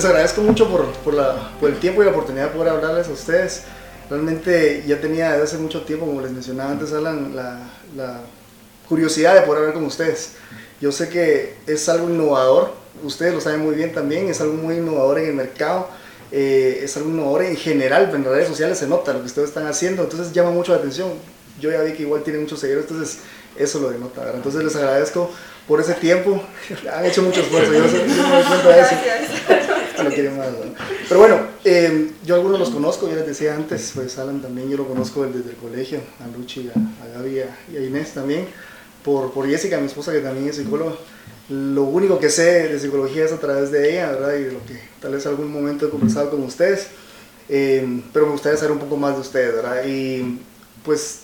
Les agradezco mucho por, el tiempo y la oportunidad de poder hablarles a ustedes. Realmente ya tenía desde hace mucho tiempo, como les mencionaba antes, Alan, la, curiosidad de poder hablar con ustedes. Yo sé que es algo innovador, ustedes lo saben muy bien también, es algo muy innovador en el mercado, eh, es algo innovador en general, en las redes sociales se nota lo que ustedes están haciendo, entonces llama mucho la atención. Yo ya vi que igual tienen muchos seguidores, entonces eso lo denota. Entonces les agradezco por ese tiempo, han hecho mucho esfuerzo, yo, me cuenta eso. No quieren más, ¿no? Pero bueno, eh, yo algunos los conozco, ya les decía antes, pues Alan también yo lo conozco desde el colegio, a Luchi, a, a Gaby a- y a Inés también, por, por Jessica, mi esposa que también es psicóloga. Lo único que sé de psicología es a través de ella, ¿verdad? Y de lo que tal vez algún momento he conversado con ustedes. Eh, pero me gustaría saber un poco más de ustedes, ¿verdad? Y pues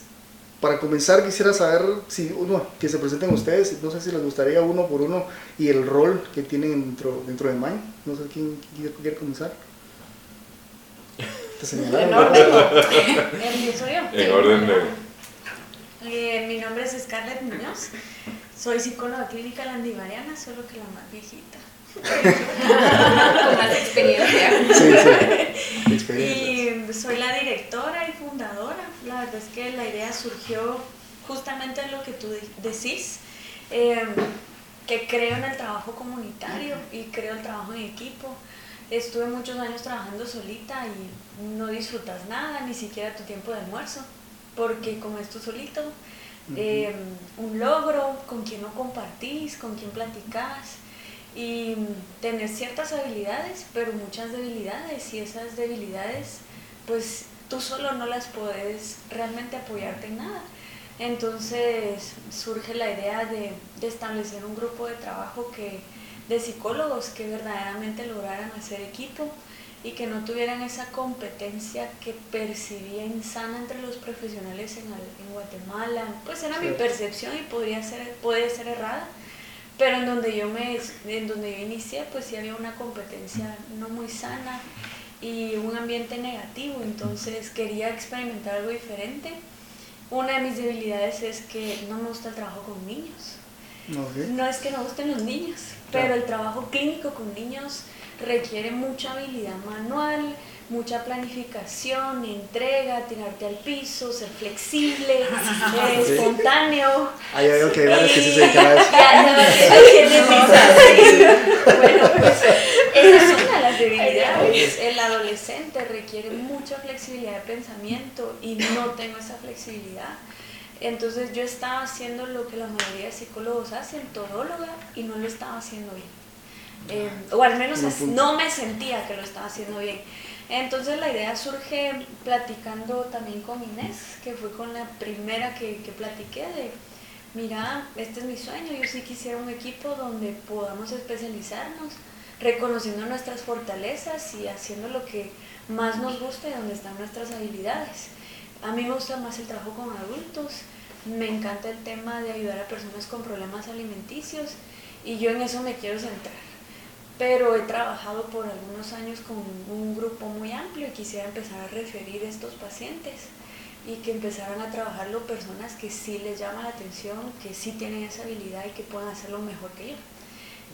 para comenzar quisiera saber si uno, que se presenten ustedes, no sé si les gustaría uno por uno y el rol que tienen dentro, dentro de Mind. No sé quién quiere, quiere comenzar. Te señalaron, En orden. En orden de... Eh, mi nombre es Scarlett Muñoz. Soy psicóloga clínica landivariana, solo que la más viejita. Con más experiencia. Sí, sí. Y soy la directora y fundadora. La verdad es que la idea surgió justamente en lo que tú de- decís, eh, que creo en el trabajo comunitario y creo el trabajo en equipo. Estuve muchos años trabajando solita y no disfrutas nada, ni siquiera tu tiempo de almuerzo, porque como es tú solito, eh, un logro, con quien no compartís, con quien platicás y tener ciertas habilidades, pero muchas debilidades y esas debilidades pues tú solo no las puedes realmente apoyarte en nada. Entonces surge la idea de, de establecer un grupo de trabajo que, de psicólogos que verdaderamente lograran hacer equipo y que no tuvieran esa competencia que percibía insana entre los profesionales en, en Guatemala. Pues era mi percepción y podría ser, puede ser errada, pero en donde yo me en donde yo inicié pues sí había una competencia no muy sana y un ambiente negativo. Entonces quería experimentar algo diferente. Una de mis debilidades es que no me gusta el trabajo con niños. Ok. no es que no gusten los niños pero el trabajo clínico con niños requiere mucha habilidad manual mucha planificación, entrega, tirarte al piso, ser flexible, eh, espontáneo. Hay que hay que se dedican a eso. Bueno, pues esa es una de las debilidades. El adolescente requiere mucha flexibilidad de pensamiento y no tengo esa flexibilidad. Entonces yo estaba haciendo lo que la mayoría de psicólogos hacen, todóloga, y no lo estaba haciendo bien. Eh, o al menos no me sentía que lo estaba haciendo bien. Entonces la idea surge platicando también con Inés, que fue con la primera que, que platiqué de, mira, este es mi sueño, yo sí quisiera un equipo donde podamos especializarnos, reconociendo nuestras fortalezas y haciendo lo que más nos gusta y donde están nuestras habilidades. A mí me gusta más el trabajo con adultos, me encanta el tema de ayudar a personas con problemas alimenticios y yo en eso me quiero centrar pero he trabajado por algunos años con un grupo muy amplio y quisiera empezar a referir a estos pacientes y que empezaran a trabajarlo personas que sí les llama la atención, que sí tienen esa habilidad y que puedan hacerlo mejor que yo.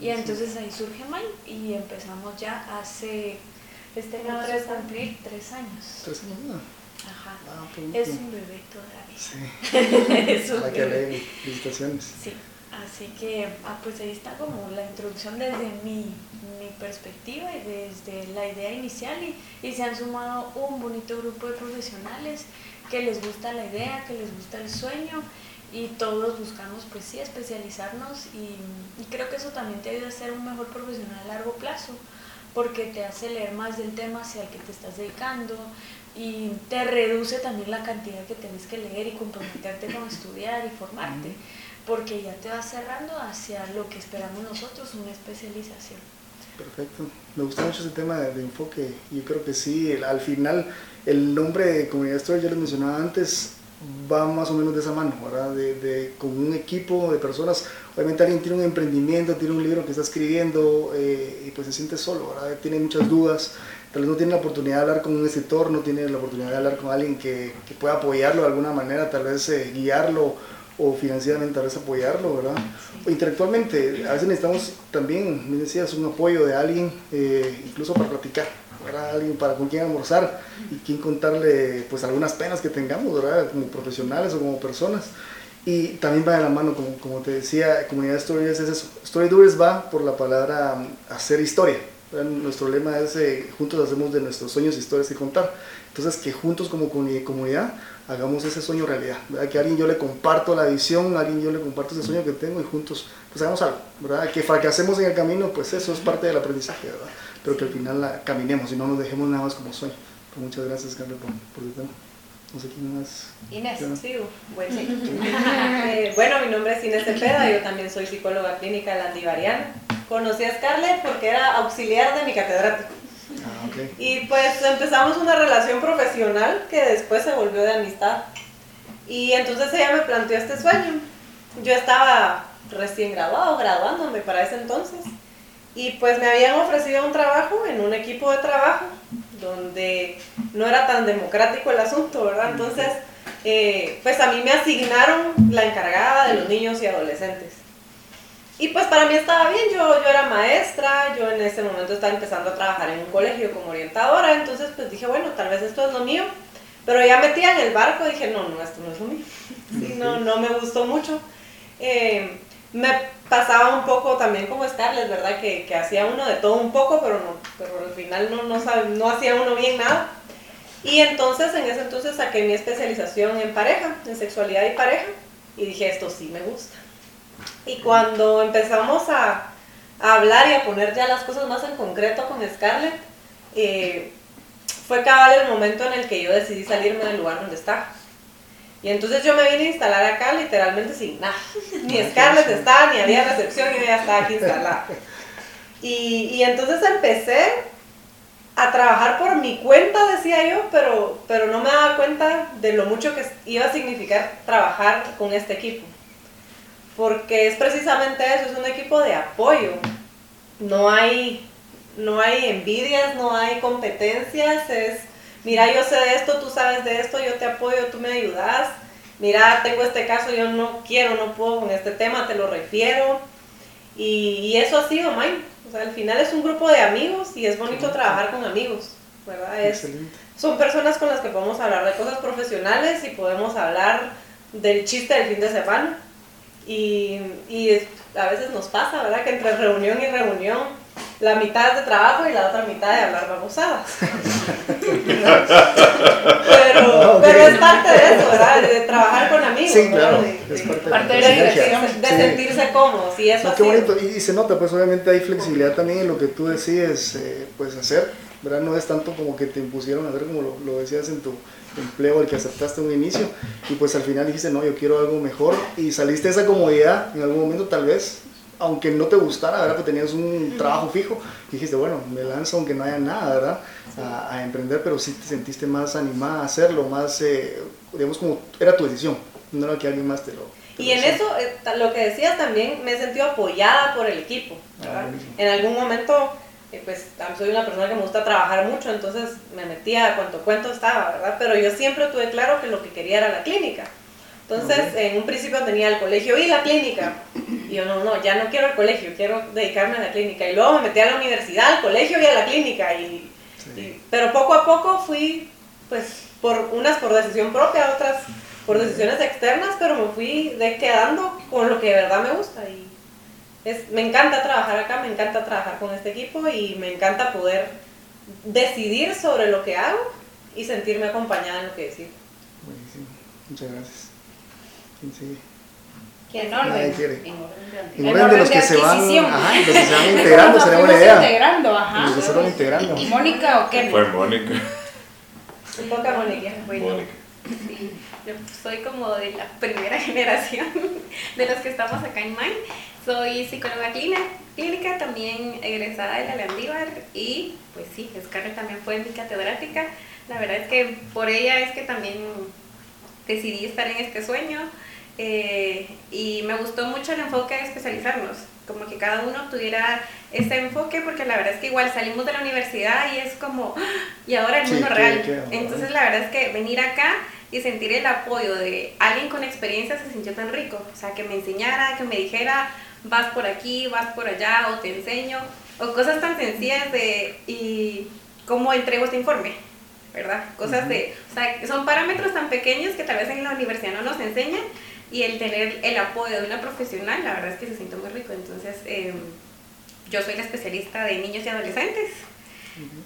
Y entonces ahí surge May y empezamos ya hace, este año va a cumplir tres años. Tres años. Ajá. Ah, Es un bebé todavía. Sí, es un que bebé. alegre. Felicitaciones. Sí, así que ah, pues ahí está como la introducción desde mi, mi perspectiva y desde la idea inicial y, y se han sumado un bonito grupo de profesionales que les gusta la idea, que les gusta el sueño y todos buscamos pues sí especializarnos y, y creo que eso también te ayuda a ser un mejor profesional a largo plazo porque te hace leer más del tema hacia el que te estás dedicando y te reduce también la cantidad que tienes que leer y comprometerte con estudiar y formarte, porque ya te vas cerrando hacia lo que esperamos nosotros, una especialización. Perfecto. Me gusta mucho ese tema de, enfoque. Yo creo que sí, al final el nombre de Comunidad Story, yo les mencionaba antes, va más o menos de esa mano, ¿verdad? De, de- con un equipo de personas. Obviamente alguien tiene un emprendimiento, tiene un libro que está escribiendo eh, y pues se siente solo, ¿verdad? Tiene muchas dudas. Tal vez no tiene la oportunidad de hablar con un escritor, no tiene la oportunidad de hablar con alguien que, que pueda apoyarlo de alguna manera, tal vez eh, guiarlo o, financieramente a veces apoyarlo, ¿verdad? O intelectualmente, a veces necesitamos también, me decías, un apoyo de alguien, eh, incluso para platicar, ¿verdad? Alguien para con quien almorzar y quien contarle pues algunas penas que tengamos, ¿verdad? Como profesionales o como personas. Y también va de la mano, como, como te decía, Comunidad Stories es eso. Story Doers va por la palabra hacer historia. Nuestro lema es eh, juntos hacemos de nuestros sueños historias que contar. Entonces, que juntos como comunidad hagamos ese sueño realidad. ¿verdad? Que a alguien yo le comparto la visión, a alguien yo le comparto ese sueño que tengo y juntos pues hagamos algo. ¿verdad? Que fracasemos en el camino, pues eso es parte del aprendizaje, ¿verdad? Pero que al final la caminemos y no nos dejemos nada más como sueño. Pues muchas gracias, Carlos, por, por el tema. No sé quién más. Inés, sí, bueno, sí. eh, bueno, mi nombre es Inés Cepeda, yo también soy psicóloga clínica landivariana. Conocí a Scarlett porque era auxiliar de mi catedrático. Ah, okay. Y pues empezamos una relación profesional que después se volvió de amistad. Y entonces ella me planteó este sueño. Yo estaba recién graduado, graduándome para ese entonces. Y pues me habían ofrecido un trabajo en un equipo de trabajo donde no era tan democrático el asunto, ¿verdad? Entonces, eh, pues a mí me asignaron la encargada de los niños y adolescentes. Y pues para mí estaba bien, yo, yo era maestra, yo en ese momento estaba empezando a trabajar en un colegio como orientadora, entonces pues dije, bueno, tal vez esto es lo mío, pero ya metía en el barco, dije, no, no, esto no es lo mío, sí, no, no me gustó mucho. Eh, me pasaba un poco también como Scarlett, ¿verdad? Que, que, hacía uno de todo un poco, pero, no, pero al final no, no, sabe, no hacía uno bien nada. Y entonces, en ese entonces saqué mi especialización en pareja, en sexualidad y pareja, y dije, esto sí me gusta. Y cuando empezamos a, a hablar y a poner ya las cosas más en concreto con Scarlett, eh, fue cabal el momento en el que yo decidí salirme del lugar donde estaba. Y entonces yo me vine a instalar acá literalmente sin nada. Ni Scarlett estaba, ni había recepción, y yo ya estaba aquí instalada. Y, y, entonces empecé a trabajar por mi cuenta, decía yo, pero, pero no me daba cuenta de lo mucho que iba a significar trabajar con este equipo. Porque es precisamente eso, es un equipo de apoyo. No hay, no hay envidias, no hay competencias, es mira, yo sé de esto, tú sabes de esto, yo te apoyo, tú me ayudas, mira, tengo este caso, yo no quiero, no puedo con este tema, te lo refiero. Y, y eso ha sido mine. O sea, al final es un grupo de amigos y es bonito trabajar con amigos, ¿verdad? Es, son personas con las que podemos hablar de cosas profesionales y podemos hablar del chiste del fin de semana. Y, y a veces nos pasa, ¿verdad? Que entre reunión y reunión la mitad de trabajo y la otra mitad de hablar babosadas. pero, pero es parte de eso, ¿verdad? De trabajar con amigos. Sí, claro. De, es parte, parte de, de, la de, de sentirse cómodos. Y eso no, qué bonito. Y, y, se nota, pues obviamente hay flexibilidad también en lo que tú decides eh, pues, hacer. ¿verdad? No es tanto como que te impusieron a hacer como lo, lo decías en tu empleo, el que aceptaste un inicio, y pues al final dijiste, no, yo quiero algo mejor, y saliste de esa comodidad en algún momento tal vez, aunque no te gustara, ¿verdad? Porque tenías un trabajo fijo, y dijiste, bueno, me lanzo aunque no haya nada, ¿verdad? A, a emprender, pero sí te sentiste más animada a hacerlo, más, eh, digamos, como era tu decisión, no era que alguien más te lo... Te y en eso, eh, lo que decías también, me he sentido apoyada por el equipo, ¿verdad? Ah, en algún momento, pues soy una persona que me gusta trabajar mucho, entonces me metía a cuanto cuento estaba, ¿verdad? Pero yo siempre tuve claro que lo que quería era la clínica. Entonces, en un principio tenía el colegio y la clínica. Y yo, no, no, ya no quiero el colegio, quiero dedicarme a la clínica. Y luego me metí a la universidad, al colegio y a la clínica. Y, sí. y, pero poco a poco fui, pues, por unas por decisión propia, otras por decisiones externas, pero me fui de quedando con lo que de verdad me gusta. Y es, me encanta trabajar acá, me encanta trabajar con este equipo y me encanta poder decidir sobre lo que hago y sentirme acompañada en lo que decido. Buenísimo, muchas gracias. ¿Quién sigue? ¿Quién orden? Nadie quiere. En orden de, En orden de los de que se van, adquisición. ajá, los que se van integrando, sería buena idea. integrando, ajá. Los que se van integrando. ¿Y Mónica o qué? Fue Mónica. Me toca Mónica. Bueno, Mónica. Sí, yo soy como de la primera generación de los que estamos acá en Main. Soy psicóloga clínica, clínica también egresada de la Landívar y pues sí, Scarlett también fue mi catedrática. La verdad es que por ella es que también decidí estar en este sueño eh, y me gustó mucho el enfoque de especializarnos. como que cada uno tuviera ese enfoque, porque la verdad es que igual salimos de la universidad y es como, ¡ah! y ahora el Sí, mundo ¿qué- real. qué ahora? Entonces la verdad es que venir acá y sentir el apoyo de alguien con experiencia se sintió tan rico, o sea, que me enseñara, que me dijera, vas por aquí, vas por allá, o te enseño, o cosas tan sencillas de, y cómo entrego este informe. ¿Verdad? Cosas de, o sea, son parámetros tan pequeños que tal vez en la universidad no nos enseñan y el tener el apoyo de una profesional, la verdad es que se siente muy rico. Entonces, eh, yo soy la especialista de niños y adolescentes.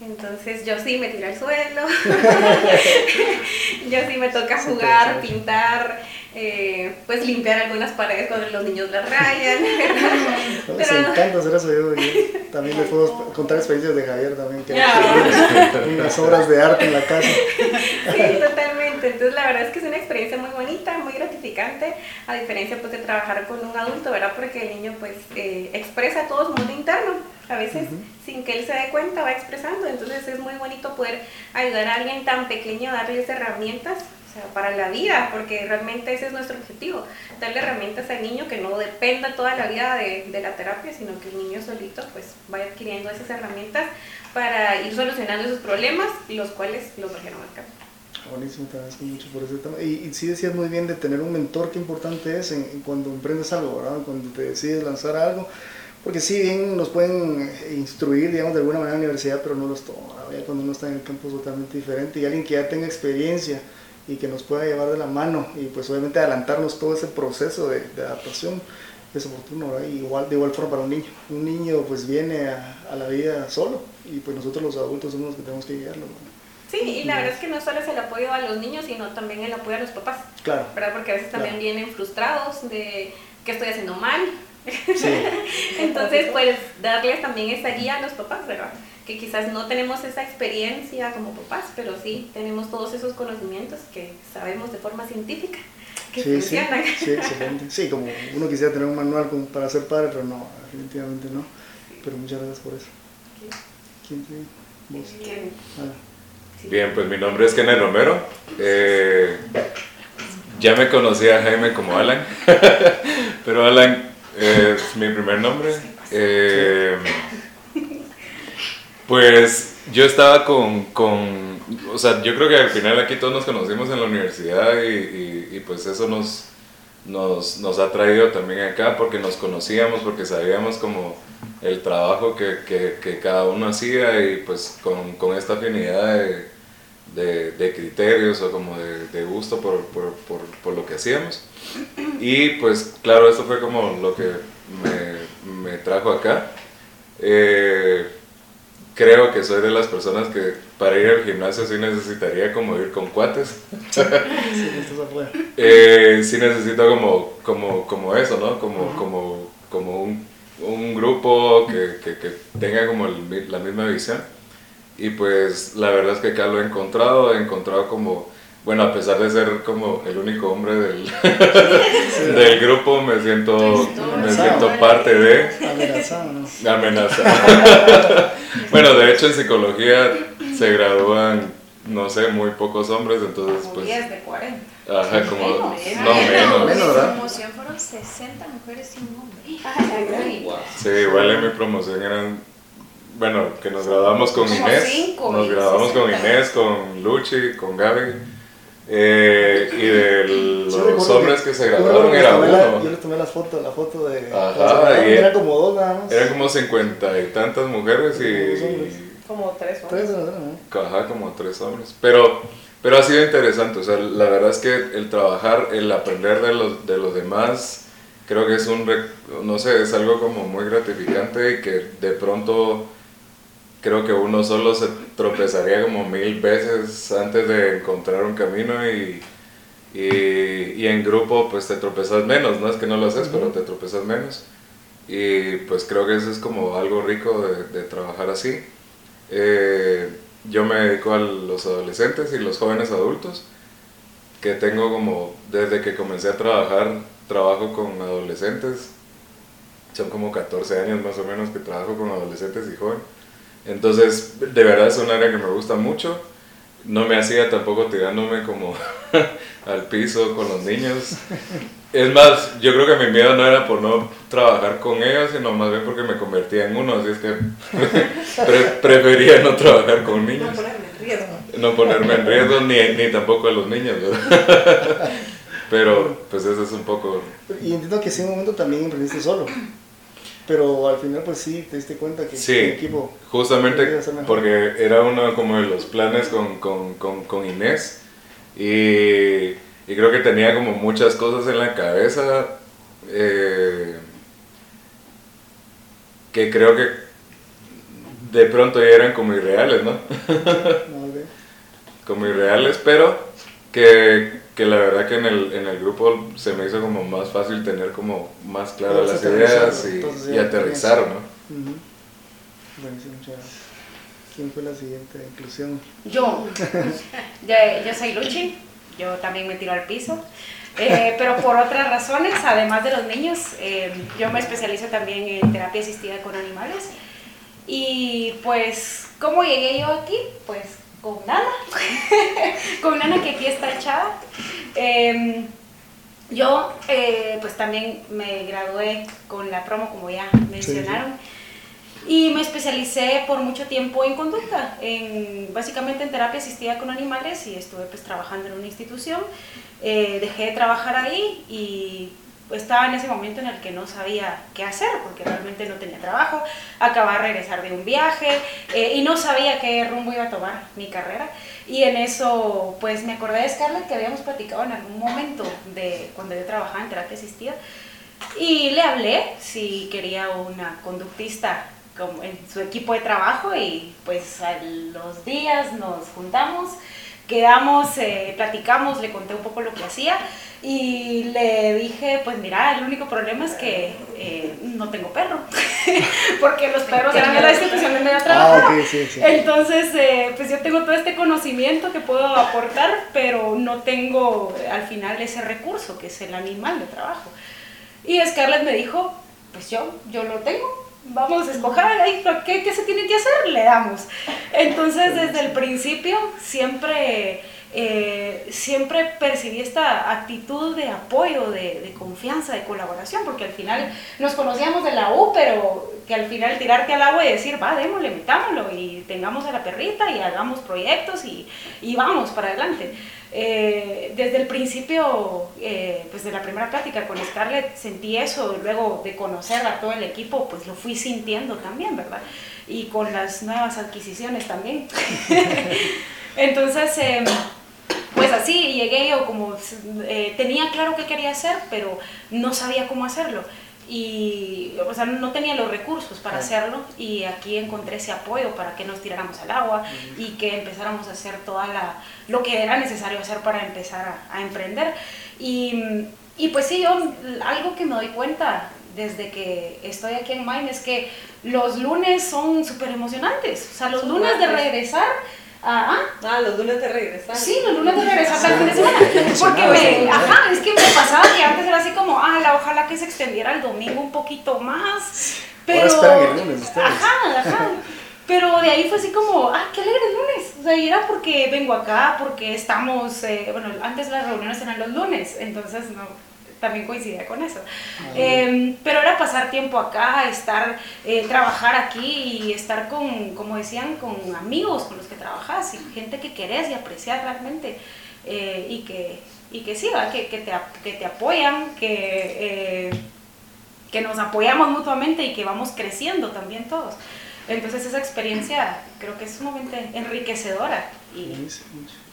Entonces, yo sí me tiro al suelo. yo sí me toca jugar, pintar, eh, pues limpiar algunas paredes cuando los niños las rayan. Me Pero- encanta hacer eso. Yo, yo también les puedo contar experiencias de Javier también, que hace unas obras de arte en la casa. Sí, totalmente. Entonces la verdad es que es una experiencia muy bonita, muy gratificante, a diferencia pues de trabajar con un adulto, ¿verdad? Porque el niño pues eh, expresa todo su mundo interno, a veces sin que él se dé cuenta va expresando, entonces es muy bonito poder ayudar a alguien tan pequeño a darles herramientas. o sea, para la vida, porque realmente ese es nuestro objetivo, darle herramientas al niño que no dependa toda la vida de, de la terapia, sino que el niño solito pues vaya adquiriendo esas herramientas para ir solucionando esos problemas, los cuales los trajeron acá. Buenísimo, te agradezco mucho por ese tema. Y, y sí decías muy bien de tener un mentor, qué importante es en, en cuando emprendes algo, ¿verdad? Cuando te decides lanzar algo. Porque sí, bien nos pueden eh, instruir, digamos, de alguna manera en la universidad, pero no los toma. ¿verdad? Ya cuando uno está en el campo es totalmente diferente. Y alguien que ya tenga experiencia y que nos pueda llevar de la mano y pues obviamente adelantarnos todo ese proceso de, de adaptación es oportuno, ¿verdad? Y igual, de igual forma para un niño. Un niño pues viene a, a la vida solo y pues nosotros los adultos somos los que tenemos que guiarlo. ¿verdad? Sí, y la verdad es que no solo es el apoyo a los niños, sino también el apoyo a los papás, Claro. ¿verdad? Porque a veces también Claro. vienen frustrados de que estoy haciendo mal. Sí. Entonces, pues darles también esa guía a los papás, ¿verdad? Que quizás no tenemos esa experiencia como papás, pero sí tenemos todos esos conocimientos que sabemos de forma científica que Sí, sí, funcionan. sí, excelente. Sí, como uno quisiera tener un manual como para ser padre, pero no, definitivamente no. Pero muchas gracias por eso. ¿Quién sigue? Vos. Bien. Ah, Bien, pues mi nombre es Kenneth Romero. Eh, ya me conocía Jaime como Alan, pero Alan es mi primer nombre. Eh, pues yo estaba con, con, o sea, yo creo que al final aquí todos nos conocimos en la universidad y, y- y pues eso nos, nos, nos ha traído también acá porque nos conocíamos, porque sabíamos como el trabajo que, que, que cada uno hacía y pues con, con esta afinidad de, de, de criterios o como de, de gusto por, por, por, por lo que hacíamos. Y pues claro, esto fue como lo que me, me trajo acá. Eh, creo que soy de las personas que para ir al gimnasio sí necesitaría como ir con cuates. sí. Eh, sí necesito como, como, como eso, ¿no? Como, como, como un, un grupo que, que, que tenga como el la misma visión. Y pues la verdad es que acá lo he encontrado, he encontrado como, bueno, a pesar de ser como el único hombre del, del grupo, me siento, me siento parte de Amenazado, ¿no? amenaza. bueno, de hecho en psicología se gradúan, no sé, muy pocos hombres, entonces Como pues... 10 de 40. Ajá, como... Menos. No, Menos, menos. Menos, mi ¿verdad? promoción fueron 60 mujeres y un hombre. Sí, igual en mi promoción eran, bueno, que nos graduamos con Como Inés, cinco nos graduamos con 60. Inés, con Luchi, con Gaby, eh, y de Sí, los hombres que se yo graduaron que era tomé la- yo uno. les tomé las fotos, la foto de... Ajá, y- eran como dos nada más. Eran como cincuenta y tantas mujeres y, Como tres Tres, hombres. ¿no? Ajá, como tres hombres. Pero, pero ha sido interesante. O sea, la verdad es que el trabajar, el aprender de los, de los demás, creo que es un, no sé, es algo como muy gratificante y que de pronto creo que uno solo se tropezaría como mil veces antes de encontrar un camino y, y, y en grupo pues te tropezas menos, no es que no lo haces, pero te tropezas menos. Y pues creo que eso es como algo rico de, de trabajar así. Eh, yo me dedico a los adolescentes y los jóvenes adultos, que tengo como, desde que comencé a trabajar, trabajo con adolescentes, son como 14 años más o menos que trabajo con adolescentes y jóvenes. Entonces, de verdad es un área que me gusta mucho. no me hacía tampoco tirándome como al piso con los niños. Es más, yo creo que mi miedo no era por no trabajar con ellos, sino más bien porque me convertía en uno, así es que pre- prefería no trabajar con No niños, ponerme en riesgo. no ponerme en riesgo ni, ni tampoco a los niños, ¿verdad? Pero pues eso es un poco... Y entiendo que en un momento también emprendiste solo. Pero al final, pues sí, te diste cuenta que Sí. el equipo. Justamente porque era uno como de los planes con, con, con, con Inés y, y creo que tenía como muchas cosas en la cabeza eh, que creo que de pronto ya eran como irreales, ¿no? Como irreales, pero que, que la verdad que en el, en el grupo se me hizo como más fácil tener como más claras las ideas y, entonces y aterrizar, ¿no? Buenísimo, muchas gracias. ¿Quién fue la siguiente inclusión? Yo, yo, yo soy Luchi, yo también me tiro al piso, eh, pero por otras razones, además de los niños, eh, yo me especializo también en terapia asistida con animales. Y pues, ¿cómo llegué yo aquí? Pues con Nana, con Nana que aquí está echada. Em, yo eh, pues también me gradué con la promo, como ya mencionaron. Y me especialicé por mucho tiempo en conducta, en, básicamente en terapia asistida con animales y estuve pues trabajando en una institución. Eh, dejé de trabajar ahí y estaba en ese momento en el que no sabía qué hacer porque realmente no tenía trabajo, acababa de regresar de un viaje eh, y no sabía qué rumbo iba a tomar mi carrera. Y en eso pues me acordé de Scarlett que habíamos platicado en algún momento de cuando yo trabajaba en terapia asistida y le hablé si quería una conductista como en su equipo de trabajo y pues a los días nos juntamos, quedamos, eh, platicamos, le conté un poco lo que hacía y le dije, pues mira, el único problema es que eh, no tengo perro, porque los perros eran de la institución donde yo trabajaba. Ah, ok, sí, sí. Entonces, eh, pues yo tengo todo este conocimiento que puedo aportar, pero no tengo al final ese recurso que es el animal de trabajo. Y Scarlett me dijo, pues yo, yo lo tengo, vamos a escoger, ahí, ¿qué, ¿qué se tiene que hacer? Le damos. Entonces, desde el principio, siempre, eh, siempre percibí esta actitud de apoyo, de, de confianza, de colaboración, porque al final nos conocíamos de la U, pero que al final tirarte al agua y decir, va, démosle, metámoslo y tengamos a la perrita y hagamos proyectos y, y vamos para adelante. Eh, desde el principio, eh, pues de la primera plática con Scarlett, sentí eso, luego de conocer a todo el equipo, pues lo fui sintiendo también, ¿verdad? Y con las nuevas adquisiciones también. Entonces, eh, pues así llegué yo como, eh, tenía claro qué quería hacer, pero no sabía cómo hacerlo. Y, o sea, no tenía los recursos para hacerlo y aquí encontré ese apoyo para que nos tiráramos al agua y que empezáramos a hacer toda la, lo que era necesario hacer para empezar a, a emprender. Y, y pues sí, yo algo que me doy cuenta desde que estoy aquí en Maine es que los lunes son súper emocionantes. O sea, los Son lunes de regresar. Ah, Ah, los lunes de regresar. Sí, los lunes de regresar al fin de semana. Porque me, ajá, es que me pasaba que antes era así como, ah, la- ojalá que se extendiera el domingo un poquito más. Pero, Ahora esperan el lunes ustedes. Ajá, ajá. Pero de ahí fue así como, ah, qué alegre el lunes. O sea, y era porque vengo acá, porque estamos, eh, bueno, antes las reuniones eran los lunes, entonces no, también coincidía con eso. Eh, pero era pasar tiempo acá, estar, eh, trabajar aquí y estar con, como decían, con amigos con los que trabajas y gente que querés y apreciar realmente eh, y, que, y que sí. Que, que, te, que te apoyan, que, eh, que nos apoyamos mutuamente y que vamos creciendo también todos. Entonces esa experiencia creo que es sumamente enriquecedora y,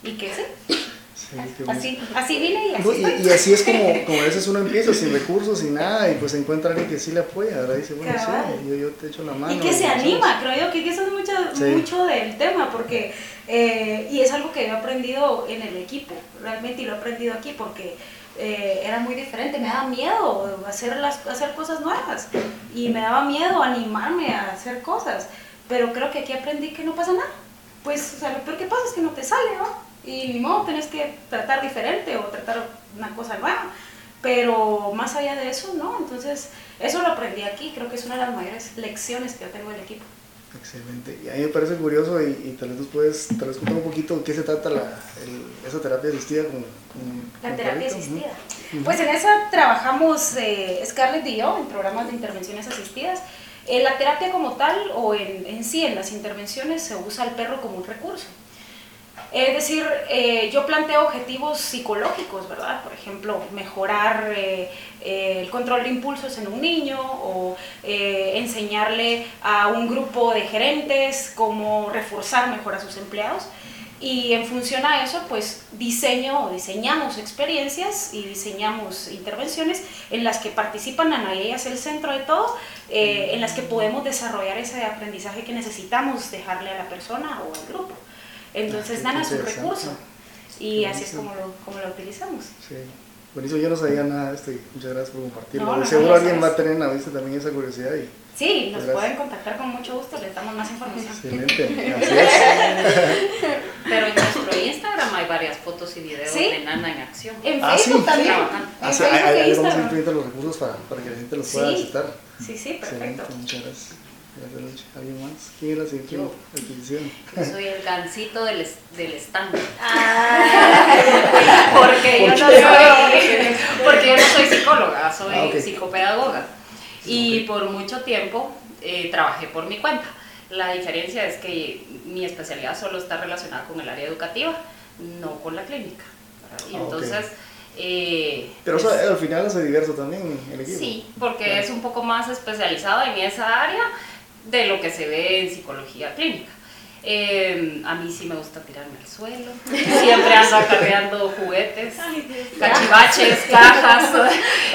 y que sí, Sí, así, así vine y así Y, estoy. y así es como, como a veces uno empieza sin recursos, sin nada, y pues encuentra alguien que sí le apoya, ¿verdad? Dice, bueno, Cabal. sí, yo, yo te echo la mano. Y que se anima, creo yo que eso es mucho, Sí. mucho del tema, porque, eh, y es algo que yo he aprendido en el equipo, realmente, y lo he aprendido aquí, porque eh, era muy diferente, me daba miedo hacer, las, hacer cosas nuevas, y me daba miedo animarme a hacer cosas, pero creo que aquí aprendí que no pasa nada, pues, o sea, lo peor que pasa es que no te sale, ¿no? Y ni modo, tenés que tratar diferente o tratar una cosa nueva. Pero más allá de eso, no. Entonces, eso lo aprendí aquí. Creo que es una de las mayores lecciones que yo tengo del equipo. Excelente. Y a mí me parece curioso y, y tal vez nos puedes tal vez contar un poquito de qué se trata la, el- esa terapia asistida con, con- La con terapia asistida. Ujú. Pues en esa trabajamos eh, Scarlett y yo en programas de intervenciones asistidas. En la terapia como tal o en, en sí, en las intervenciones, se usa el perro como un recurso. Es decir, eh, yo planteo objetivos psicológicos, ¿verdad? Por ejemplo, mejorar eh, eh, el control de impulsos en un niño o enseñarle a un grupo de gerentes cómo reforzar mejor a sus empleados. Y en función a eso, pues diseño o diseñamos experiencias y diseñamos intervenciones en las que participan Ana y es el centro de todo, en las que podemos desarrollar ese aprendizaje que necesitamos dejarle a la persona o al grupo. Entonces, Ah, qué Nana es un interesante. recurso y así es como lo, como lo utilizamos. Sí. Buenísimo, yo no sabía nada de esto y muchas gracias por compartirlo. No, no, Seguro no, alguien va a tener en la vista también esa curiosidad y Sí, nos Gracias. pueden contactar con mucho gusto, les damos más información. excelente. Así es. Pero en nuestro Instagram hay varias fotos y videos ¿Sí? de Nana en acción. En Ah, Facebook sí. también. Ah, sí, ahí- e vamos a incluir los recursos para, para que la gente los pueda Sí. visitar. Sí, sí, perfecto. Excelente, muchas gracias. ¿Alguien más? ¿Quién es la siguiente Yo. Yo soy el gancito del, del stand. Ah, Porque yo, ¿Por no qué? soy, porque yo no soy psicóloga, soy Ah, ok. psicopedagoga. Y Ok. por mucho tiempo eh, trabajé por mi cuenta. La diferencia es que mi especialidad solo está relacionada con el área educativa, no con la clínica. ¿verdad? Y Ah, entonces... eh, Pero pues, eso, al final hace diverso también el equipo. Sí, porque Claro. es un poco más especializado en esa área de lo que se ve en psicología clínica. Eh, a mí sí me gusta tirarme al suelo. Siempre ando acarreando juguetes, cachivaches, cajas,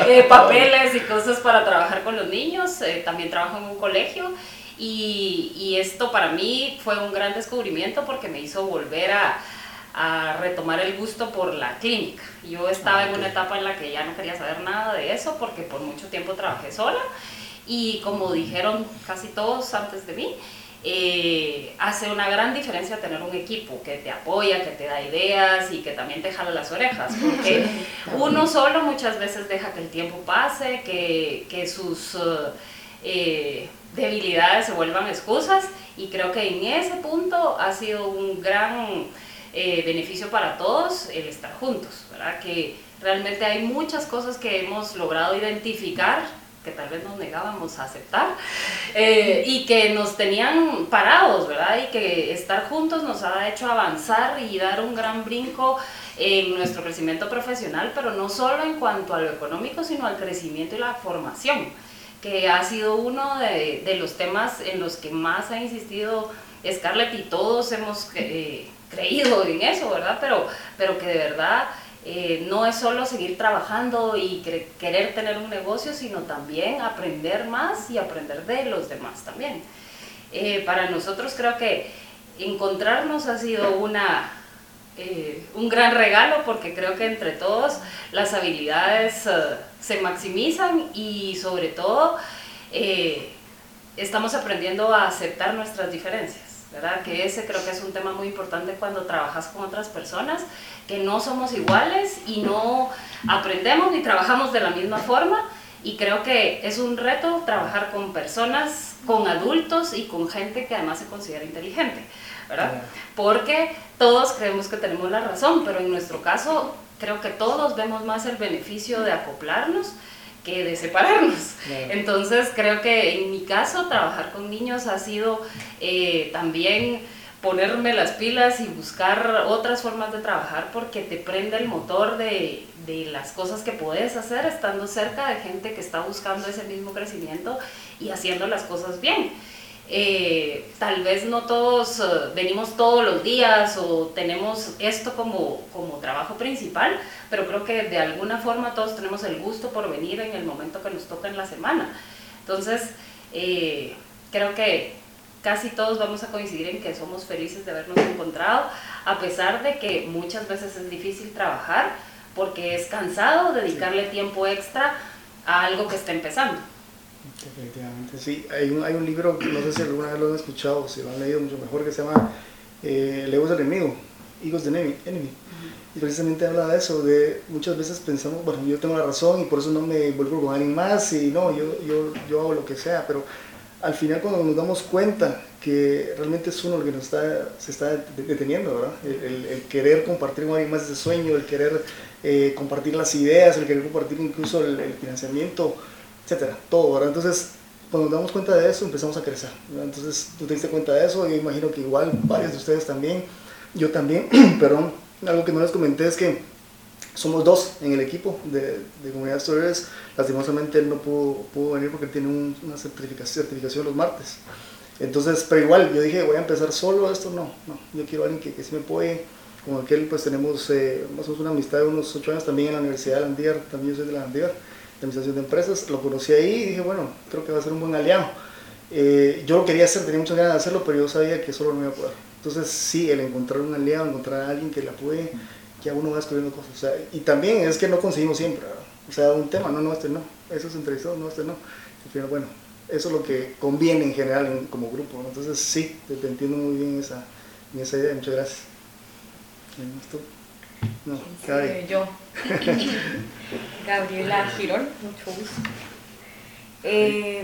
eh, papeles y cosas para trabajar con los niños. Eh, también trabajo en un colegio y, y esto para mí fue un gran descubrimiento porque me hizo volver a, a retomar el gusto por la clínica. Yo estaba Ah, en ok. una etapa en la que ya no quería saber nada de eso porque por mucho tiempo trabajé sola y como dijeron casi todos antes de mí, eh, hace una gran diferencia tener un equipo que te apoya, que te da ideas y que también te jala las orejas, porque uno solo muchas veces deja que el tiempo pase, que, que sus eh, eh, debilidades se vuelvan excusas y creo que en ese punto ha sido un gran eh, beneficio para todos el estar juntos, ¿verdad? Que realmente hay muchas cosas que hemos logrado identificar que tal vez nos negábamos a aceptar eh, y que nos tenían parados, ¿verdad? Y que estar juntos nos ha hecho avanzar y dar un gran brinco en nuestro crecimiento profesional, pero no solo en cuanto a lo económico, sino al crecimiento y la formación, que ha sido uno de, de los temas en los que más ha insistido Scarlett y todos hemos eh, creído en eso, ¿verdad? Pero, pero que de verdad eh, no es solo seguir trabajando y querer tener un negocio, sino también aprender más y aprender de los demás también. Eh, para nosotros creo que encontrarnos ha sido una, eh, un gran regalo porque creo que entre todos las habilidades se maximizan y sobre todo estamos aprendiendo a aceptar nuestras diferencias. ¿Verdad? Que ese creo que es un tema muy importante cuando trabajas con otras personas, que no somos iguales y no aprendemos ni trabajamos de la misma forma. Y creo que es un reto trabajar con personas, con adultos y con gente que además se considera inteligente, ¿verdad? Porque todos creemos que tenemos la razón, pero en nuestro caso creo que todos vemos más el beneficio de acoplarnos que de separarnos. Entonces creo que en mi caso trabajar con niños ha sido eh, también ponerme las pilas y buscar otras formas de trabajar porque te prende el motor de, de las cosas que puedes hacer estando cerca de gente que está buscando ese mismo crecimiento y haciendo las cosas bien. Eh, tal vez no todos eh, venimos todos los días o tenemos esto como, como trabajo principal, pero creo que de alguna forma todos tenemos el gusto por venir en el momento que nos toca en la semana. Entonces, eh, creo que casi todos vamos a coincidir en que somos felices de habernos encontrado, a pesar de que muchas veces es difícil trabajar porque es cansado dedicarle tiempo extra a algo que está empezando. Definitivamente, sí. Hay un, hay un libro, no sé si alguna vez lo han escuchado, si lo han leído mucho mejor, que se llama eh, El ego es el enemigo, Egos the enemy, enemy. Y precisamente habla de eso, de muchas veces pensamos, bueno, yo tengo la razón y por eso no me vuelvo con alguien más y no, yo, yo, yo hago lo que sea, pero al final cuando nos damos cuenta que realmente es uno el que nos está, se está deteniendo, ¿verdad? El, el, querer compartir con alguien más ese sueño, el querer eh, compartir las ideas, el querer compartir incluso el, financiamiento, etcétera, todo, ¿verdad? Entonces, cuando nos damos cuenta de eso, empezamos a crecer, Entonces, tú te diste cuenta de eso, yo imagino que igual varios de ustedes también, yo también, perdón, algo que no les comenté es que somos dos en el equipo de, de Comunidad Stories. Lastimosamente él no pudo, pudo venir porque tiene una certificación, certificación los martes. Entonces, pero igual, yo dije, voy a empezar solo esto, no, no, yo quiero alguien que, que sí me apoye. Con aquel, pues tenemos eh, más o menos una amistad de unos ocho años también en la Universidad de Landívar, también yo soy de la Landívar, de Administración de Empresas. Lo conocí ahí y dije, bueno, creo que va a ser un buen aliado. Eh, yo lo quería hacer, tenía muchas ganas de hacerlo, pero yo sabía que solo no iba a poder. Entonces, sí, el encontrar un aliado, encontrar a alguien que le apoye, ya uno va descubriendo cosas. Y también es que no conseguimos siempre, o sea, un tema, no, no, este no, eso es entrevistado, no, este no. bueno, eso es lo que conviene en general como grupo. Entonces, sí, te, entiendo muy bien esa, esa idea, muchas gracias. No, yo. Gabriela Girón, mucho gusto. Eh,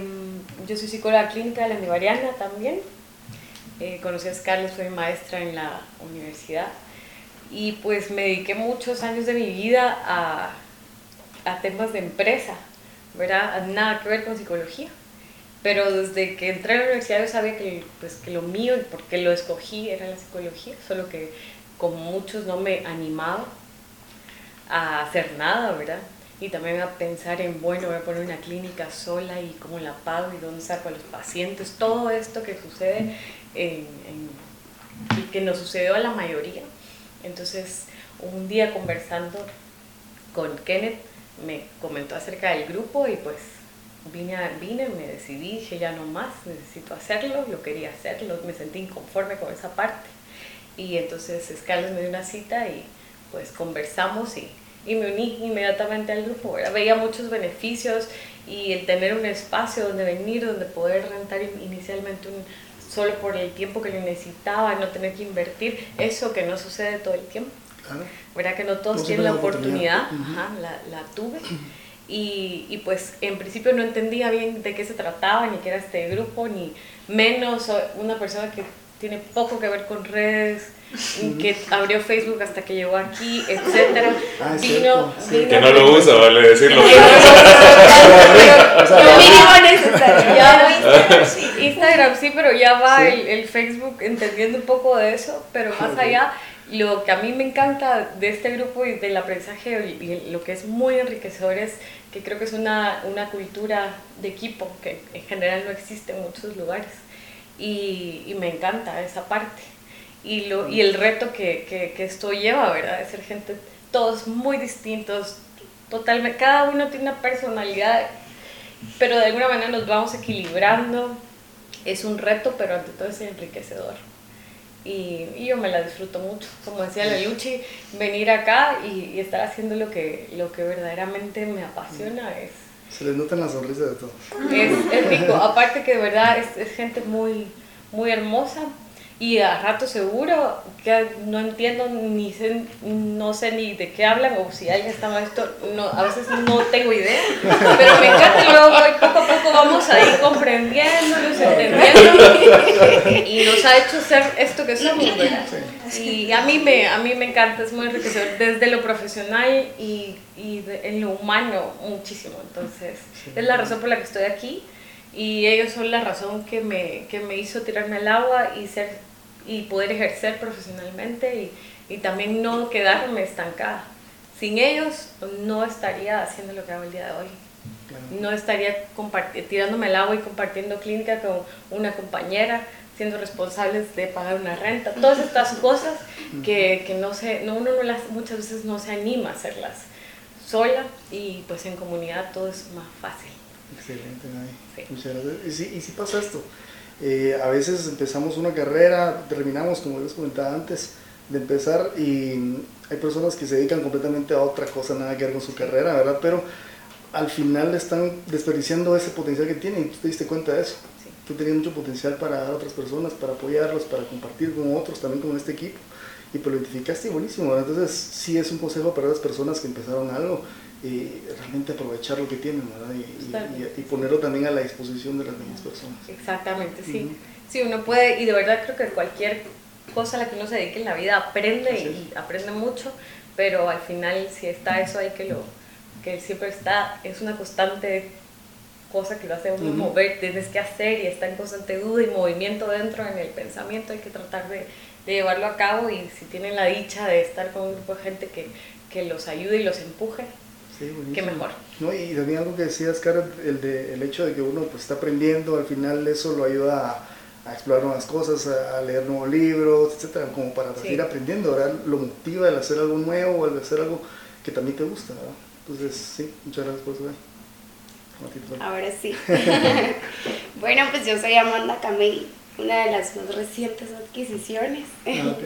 yo soy psicóloga clínica de la Andivariana también. Eh, conocí a Scarlett, soy maestra en la universidad y pues me dediqué muchos años de mi vida a, a temas de empresa, ¿verdad? Nada que ver con psicología. Pero desde que entré a la universidad yo sabía que, pues, que lo mío y porque lo escogí era la psicología, solo que como muchos no me animaba a hacer nada, ¿verdad? Y también a pensar en, bueno, voy a poner una clínica sola y cómo la pago y dónde saco a los pacientes, todo esto que sucede en, y que nos sucedió a la mayoría entonces, un día conversando con Kenneth, me comentó acerca del grupo y pues vine, vine me decidí, dije ya no más, necesito hacerlo, lo quería hacerlo, me sentí inconforme con esa parte. Y entonces Scarlett me dio una cita y pues conversamos y, y me uní inmediatamente al grupo. Veía muchos beneficios y el tener un espacio donde venir, donde poder rentar inicialmente un, solo por el tiempo que lo necesitaba, no tener que invertir, eso que no sucede todo el tiempo. Claro. ¿Verdad que no todos tienen la oportunidad? Ajá, la, la, tuve. Y, y, pues en principio no entendía bien de qué se trataba, ni qué era este grupo, ni menos una persona que tiene poco que ver con redes, que abrió Facebook hasta que llegó aquí, etcétera. Ah, vino, que no lo usa, vale decirlo. lo mínimo necesario. Instagram, sí. pero ya va el, el, Facebook entendiendo un poco de eso, pero más allá, lo que a mí me encanta de este grupo y del aprendizaje y lo que es muy enriquecedor es que creo que es una, una cultura de equipo que en general no existe en muchos lugares y, y me encanta esa parte y, lo, y el reto que, que, que, esto lleva, ¿verdad? De ser gente, todos muy distintos, totalmente, cada uno tiene una personalidad, pero de alguna manera nos vamos equilibrando. Es un reto, pero ante todo es enriquecedor. Y, y yo me la disfruto mucho. Como decía la Luchi, venir acá y, y, estar haciendo lo que, lo que verdaderamente me apasiona es... Se les nota en la sonrisa de todos. Es, es rico. Aparte que de verdad es, es gente muy, muy hermosa, y a rato seguro que no entiendo ni sé, no sé ni de qué hablan o si alguien está mal esto, no, a veces no tengo idea, pero me encanta y luego voy, poco a poco vamos ahí comprendiéndonos, entendiendo y nos ha hecho ser esto que somos, ¿verdad? Y a mí me, a mí me encanta, es muy enriquecedor desde lo profesional y, y en lo humano muchísimo, entonces es la razón por la que estoy aquí y ellos son la razón que me, que me hizo tirarme al agua y, ser, y poder ejercer profesionalmente y, y también no quedarme estancada. Sin ellos no estaría haciendo lo que hago el día de hoy. No estaría tirándome al agua y compartiendo clínica con una compañera, siendo responsables de pagar una renta. Todas estas cosas que, que no se, no, uno no las, muchas veces no se anima a hacerlas sola y pues en comunidad todo es más fácil. Excelente, Muchas gracias. Y sí, y sí pasa esto. Eh, a veces empezamos una carrera, terminamos, como les comentaba antes, de empezar y hay personas que se dedican completamente a otra cosa, nada que ver con su carrera, ¿verdad? Pero al final están desperdiciando ese potencial que tienen. ¿Tú te diste cuenta de eso? Tú tenías mucho potencial para dar a otras personas, para apoyarlos, para compartir con otros, también con este equipo. Y pues lo identificaste buenísimo. Entonces, sí es un consejo para las personas que empezaron algo y realmente aprovechar lo que tienen ¿verdad? Y, y, y, ponerlo también a la disposición de las mismas personas. Exactamente, sí. Sí, uno puede, y de verdad creo que cualquier cosa a la que uno se dedique en la vida aprende y aprende mucho, pero al final si está eso ahí que lo que siempre está, es una constante cosa que lo hace uno mover, tienes que hacer y está en constante duda y movimiento dentro en el pensamiento, hay que tratar de, de llevarlo a cabo y si tienen la dicha de estar con un grupo de gente que, que los ayude y los empuje, Sí, Qué mejor. No, y también algo que decías, Cara, el, de, el hecho de que uno pues, está aprendiendo, al final eso lo ayuda a, a explorar nuevas cosas, a, leer nuevos libros, etcétera, como para seguir aprendiendo, ¿verdad? Lo motiva el hacer algo nuevo o el hacer algo que también te gusta, ¿verdad? Entonces, sí, muchas gracias por eso. Ahora sí. bueno, pues yo soy Amanda Camey, una de las más recientes adquisiciones. Ah,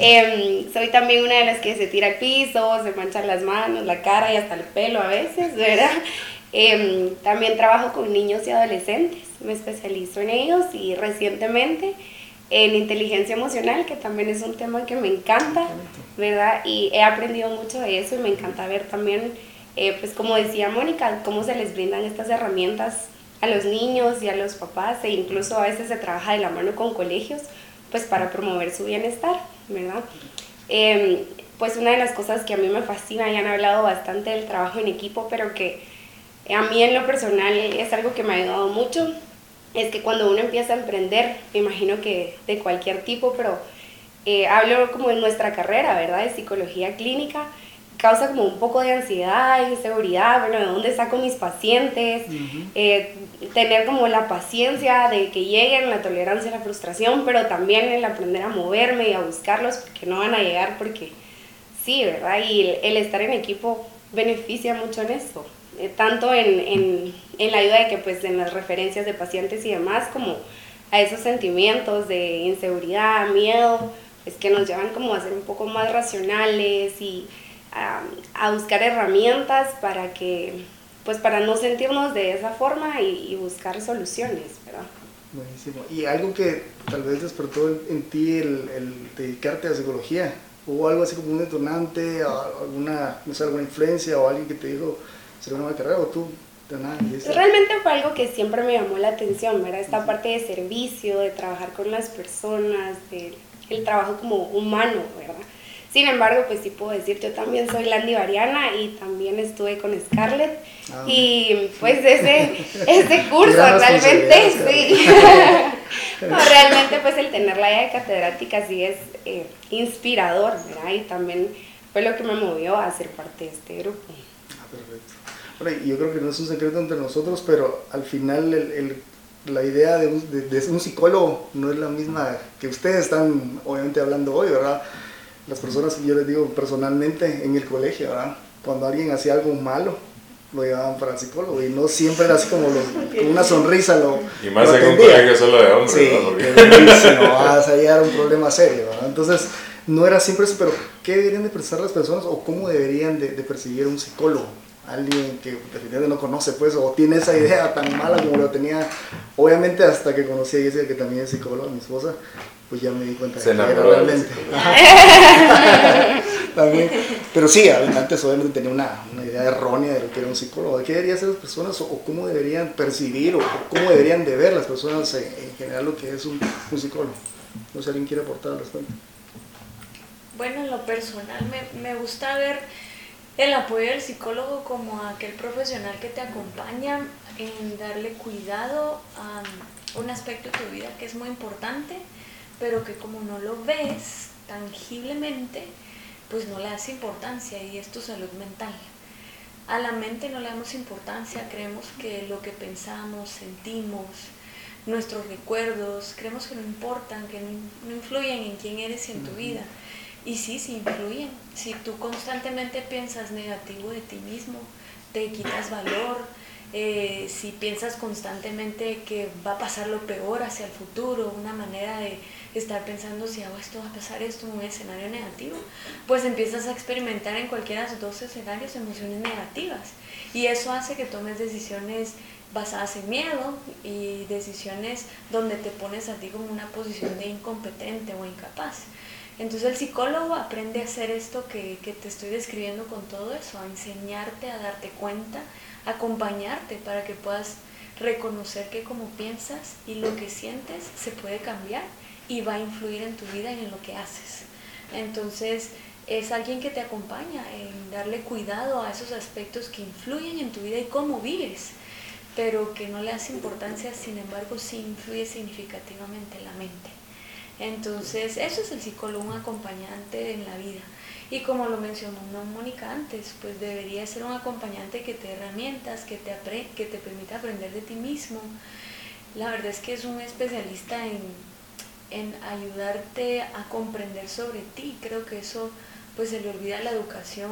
Em, soy también una de las que se tira al piso, se manchan las manos, la cara y hasta el pelo a veces, ¿verdad? Em, también trabajo con niños y adolescentes, me especializo en ellos y recientemente en inteligencia emocional, que también es un tema que me encanta, ¿verdad? Y he aprendido mucho de eso y me encanta ver también, eh, pues como decía Mónica, cómo se les brindan estas herramientas a los niños y a los papás e incluso a veces se trabaja de la mano con colegios, pues para promover su bienestar. ¿verdad? Em, pues una de las cosas que a mí me fascina, ya han hablado bastante del trabajo en equipo, pero que a mí en lo personal es algo que me ha ayudado mucho, es que cuando uno empieza a emprender, me imagino que de cualquier tipo, pero eh, hablo como en nuestra carrera, ¿verdad? De psicología clínica, causa como un poco de ansiedad, inseguridad, bueno, ¿de dónde saco mis pacientes? Eh, tener como la paciencia de que lleguen, la tolerancia la frustración, pero también el aprender a moverme y a buscarlos, porque no van a llegar porque sí, ¿verdad? Y el, estar en equipo beneficia mucho en eso, eh, tanto en, en, en, la ayuda de que pues en las referencias de pacientes y demás, como a esos sentimientos de inseguridad, miedo, pues que nos llevan como a ser un poco más racionales y a, buscar herramientas para que, pues para no sentirnos de esa forma y, buscar soluciones, ¿verdad? Buenísimo. Y algo que tal vez despertó en, ti el, el, dedicarte a psicología, ¿hubo algo así como un detonante, alguna, no sé, alguna influencia o alguien que te dijo, será una carrera o tú Nada, Realmente fue algo que siempre me llamó la atención, ¿verdad? Esta parte de servicio, de trabajar con las personas, del el trabajo como humano, ¿verdad? Sin embargo, pues sí puedo decir, yo también soy Landy Variana y también estuve con Scarlett. Ah, y pues ese, ese curso realmente, sí. realmente pues el tener la idea de catedrática sí es eh, inspirador, ¿verdad? Y también fue lo que me movió a ser parte de este grupo. Ah, perfecto. Bueno, yo creo que no es un secreto entre nosotros, pero al final el, el la idea de un, de, de un psicólogo no es la misma que ustedes están obviamente hablando hoy, ¿verdad? Las personas, yo les digo personalmente en el colegio, ¿verdad? Cuando alguien hacía algo malo, lo llevaban para el psicólogo y no siempre era así como con una sonrisa lo y más en un colegio solo de hombres sí, ¿no? vas a llegar a un problema serio ¿verdad? entonces no era siempre eso pero ¿qué deberían de pensar las personas o cómo deberían de, de percibir un psicólogo? alguien que definitivamente no conoce pues o tiene esa idea tan mala como lo tenía obviamente hasta que conocí a Jessica que también es psicóloga mi esposa pues ya me di cuenta de que era realmente. También. Pero sí, antes obviamente tenía una, una, idea errónea de lo que era un psicólogo, de qué deberían ser las personas o, cómo deberían percibir o, cómo deberían de ver las personas en, general lo que es un, un, psicólogo. No sé si alguien quiere aportar al respecto. Bueno, en lo personal me, me gusta ver el apoyo del psicólogo como aquel profesional que te acompaña en darle cuidado a un aspecto de tu vida que es muy importante pero que como no lo ves tangiblemente, pues no le das importancia y es tu salud mental. A la mente no le damos importancia, creemos que lo que pensamos, sentimos, nuestros recuerdos, creemos que no importan, que no, influyen en quién eres y en tu vida. Y sí, sí influyen. Si tú constantemente piensas negativo de ti mismo, te quitas valor, eh, si piensas constantemente que va a pasar lo peor hacia el futuro, una manera de estar pensando si hago esto, va a pasar esto, un escenario negativo, pues empiezas a experimentar en cualquiera de los dos escenarios emociones negativas. Y eso hace que tomes decisiones basadas en miedo y decisiones donde te pones a ti como una posición de incompetente o incapaz. Entonces el psicólogo aprende a hacer esto que, que te estoy describiendo con todo eso, a enseñarte, a darte cuenta, a acompañarte para que puedas reconocer que como piensas y lo que sientes se puede cambiar y va a influir en tu vida y en lo que haces. Entonces es alguien que te acompaña en darle cuidado a esos aspectos que influyen en tu vida y cómo vives, pero que no le das importancia, sin embargo sí influye significativamente en la mente. Entonces eso es el psicólogo, un acompañante en la vida. Y como lo mencionó Mónica antes, pues debería ser un acompañante que te herramientas, que te, que te permita aprender de ti mismo. La verdad es que es un especialista en, en ayudarte a comprender sobre ti. Creo que eso pues se le olvida la educación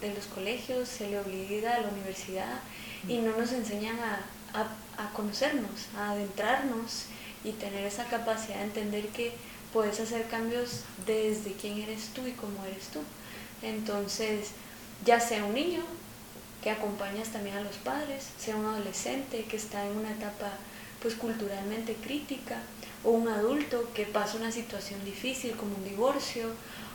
de los colegios, se le olvida la universidad y no nos enseñan a, a, a conocernos, a adentrarnos y tener esa capacidad de entender que puedes hacer cambios desde quién eres tú y cómo eres tú. Entonces, ya sea un niño que acompañas también a los padres, sea un adolescente que está en una etapa pues culturalmente crítica, o un adulto que pasa una situación difícil como un divorcio,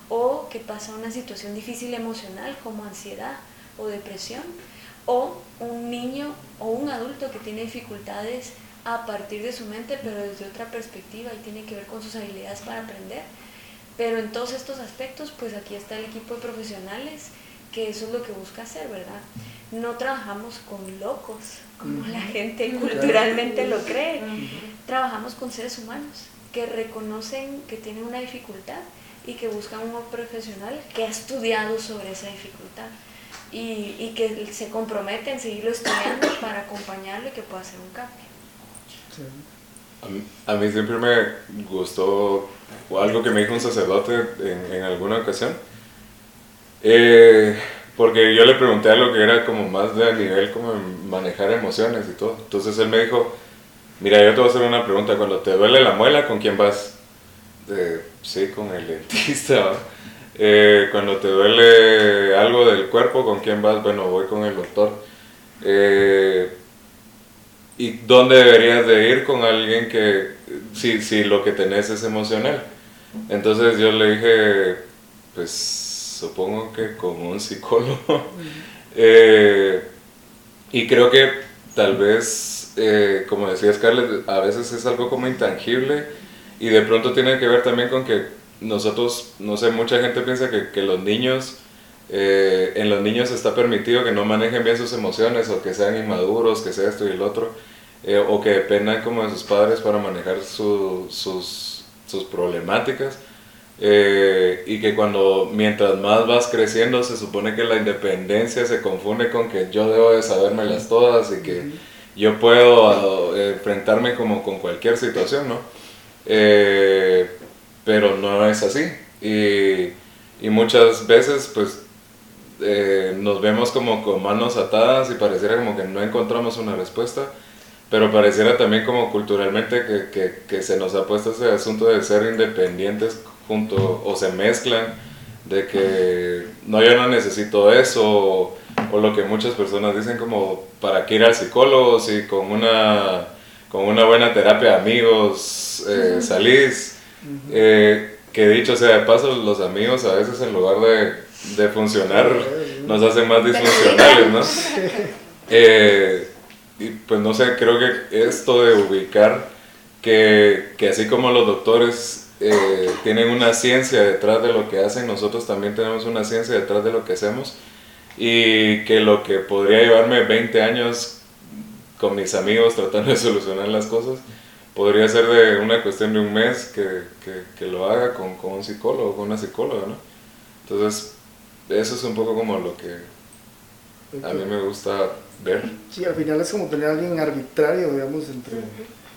o que pasa una situación difícil emocional como ansiedad o depresión, o un niño o un adulto que tiene dificultades a partir de su mente, pero desde otra perspectiva y tiene que ver con sus habilidades para aprender. Pero en todos estos aspectos, pues aquí está el equipo de profesionales, que eso es lo que busca hacer, ¿verdad? No trabajamos con locos, como la gente culturalmente lo cree. Trabajamos con seres humanos que reconocen que tienen una dificultad y que buscan un profesional que ha estudiado sobre esa dificultad y, y que se compromete en seguirlo estudiando para acompañarlo y que pueda hacer un cambio. A, mí, siempre me gustó algo que me dijo un sacerdote en, alguna ocasión. Eh, porque yo le pregunté algo que era como más de a nivel como manejar emociones y todo. Entonces él me dijo, mira, yo te voy a hacer una pregunta. Cuando te duele la muela, ¿con quién vas? sí, con el dentista. Eh, cuando te duele algo del cuerpo, ¿con quién vas? Bueno, voy con el doctor. Eh, ¿Y dónde deberías de ir con alguien que, si, si lo que tenés es emocional? Entonces yo le dije, pues supongo que con un psicólogo. Eh, y creo que tal vez, eh, como decía Scarlett, a veces es algo como intangible y de pronto tiene que ver también con que nosotros, no sé, mucha gente piensa que, los niños, eh, en los niños está permitido que no manejen bien sus emociones o que sean inmaduros, que sea esto y el otro. Eh, o que dependan como de sus padres para manejar sus, sus, problemáticas. Eh, y que cuando mientras más vas creciendo se supone que la independencia se confunde con que yo debo de sabérmelas todas y que yo puedo eh, enfrentarme como con cualquier situación, ¿no? pero no es así. Y, y muchas veces pues nos vemos como con manos atadas y pareciera como que no encontramos una respuesta pero pareciera también como culturalmente que, que, que, se nos ha puesto ese asunto de ser independientes junto o se mezclan, de que no, yo no necesito eso, o, lo que muchas personas dicen como, ¿para qué ir al psicólogo si con una, con una buena terapia de amigos eh, salís? Eh, que dicho sea de paso, los amigos a veces en lugar de, de funcionar nos hacen más disfuncionales, ¿no? Eh, y pues no sé, creo que esto de ubicar que, que así como los doctores eh, tienen una ciencia detrás de lo que hacen, nosotros también tenemos una ciencia detrás de lo que hacemos y que lo que podría llevarme 20 años con mis amigos tratando de solucionar las cosas, podría ser de una cuestión de un mes que, que, que lo haga con, con, un psicólogo, con una psicóloga, ¿no? Entonces, eso es un poco como lo que a mí me gusta ver. Sí, al final es como tener a alguien arbitrario, digamos, entre,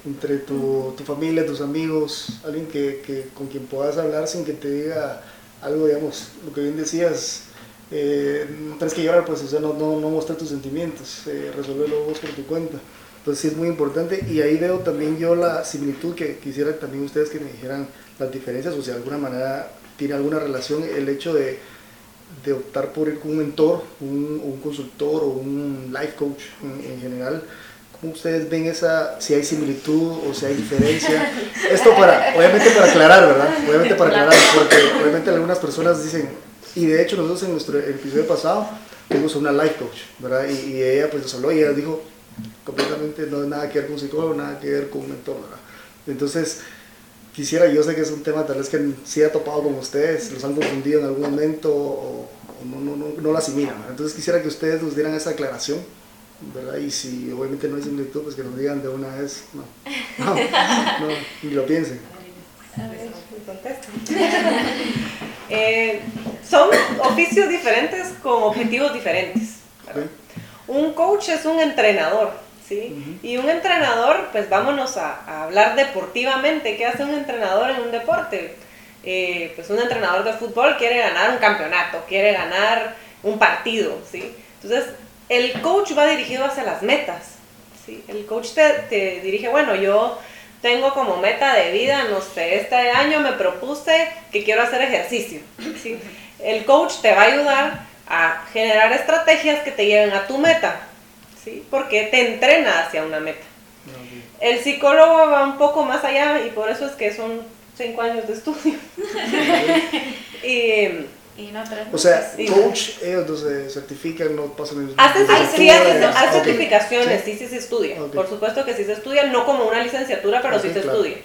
entre tu, tu, familia, tus amigos, alguien que, que, con quien puedas hablar sin que te diga algo, digamos, lo que bien decías, eh, no tienes que llorar, pues, o sea, no, no, no mostrar tus sentimientos, eh, resolverlo vos por tu cuenta. Entonces sí es muy importante y ahí veo también yo la similitud que quisiera también ustedes que me dijeran las diferencias o si de alguna manera tiene alguna relación el hecho de de optar por ir con un mentor, un, un consultor o un life coach en, general, ustedes ven esa, si hay similitud o si hay diferencia. Esto para, obviamente para aclarar, ¿verdad? Obviamente para aclarar, porque obviamente algunas personas dicen, y de hecho nosotros en nuestro episodio pasado tuvimos una life coach, ¿verdad? Y, ella pues nos habló y ella dijo completamente no nada que ver con un psicólogo, nada que ver con un mentor, ¿verdad? Entonces, quisiera, yo sé que es un tema tal vez que sí ha topado con ustedes, los han confundido en algún momento o, no, no, no, no, lo asimilan. Entonces quisiera que ustedes nos dieran esa aclaración, ¿verdad? Y si obviamente no es similitud, pues que nos digan de una vez, no, no, no ni lo piensen. A ver, eh, son oficios diferentes con objetivos diferentes. Un coach es un entrenador, ¿sí? Y un entrenador, pues vámonos a, hablar deportivamente. ¿Qué hace un entrenador en un deporte? Eh, pues un entrenador de fútbol quiere ganar un campeonato, quiere ganar un partido, ¿sí? Entonces, el coach va dirigido hacia las metas, ¿sí? El coach te, te dirige, bueno, yo tengo como meta de vida, no sé, este año me propuse que quiero hacer ejercicio, ¿sí? El coach te va a ayudar a generar estrategias que te lleven a tu meta, ¿sí? Porque te entrena hacia una meta. El psicólogo va un poco más allá y por eso es que son cinco años de estudio. y, y no O sea, coach, ellos se certifican, no pasan el Hacen, sí, hay certificaciones, sí, sí, se estudia. Por supuesto que sí se estudia, no como una licenciatura, pero sí se estudia.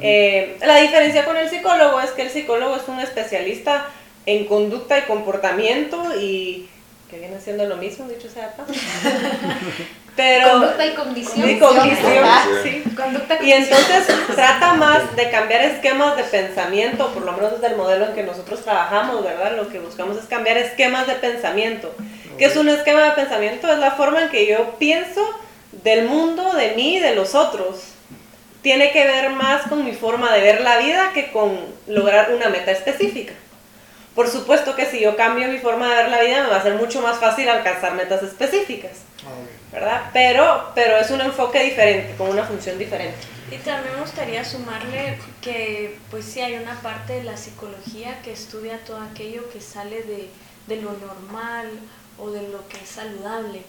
Eh, la diferencia con el psicólogo es que el psicólogo es un especialista en conducta y comportamiento y que viene siendo lo mismo, dicho sea Pero, conducta y condición. Y condición, sí. Conducta y entonces trata más de cambiar esquemas de pensamiento, por lo menos desde el modelo en que nosotros trabajamos, ¿verdad? Lo que buscamos es cambiar esquemas de pensamiento. ¿Qué es un esquema de pensamiento? Es la forma en que yo pienso del mundo, de mí, de los otros. Tiene que ver más con mi forma de ver la vida que con lograr una meta específica. Por supuesto que si yo cambio mi forma de ver la vida me va a ser mucho más fácil alcanzar metas específicas, ¿verdad? Pero, pero es un enfoque diferente, con una función diferente. Y también me gustaría sumarle que pues sí hay una parte de la psicología que estudia todo aquello que sale de, de lo normal o de lo que es saludable.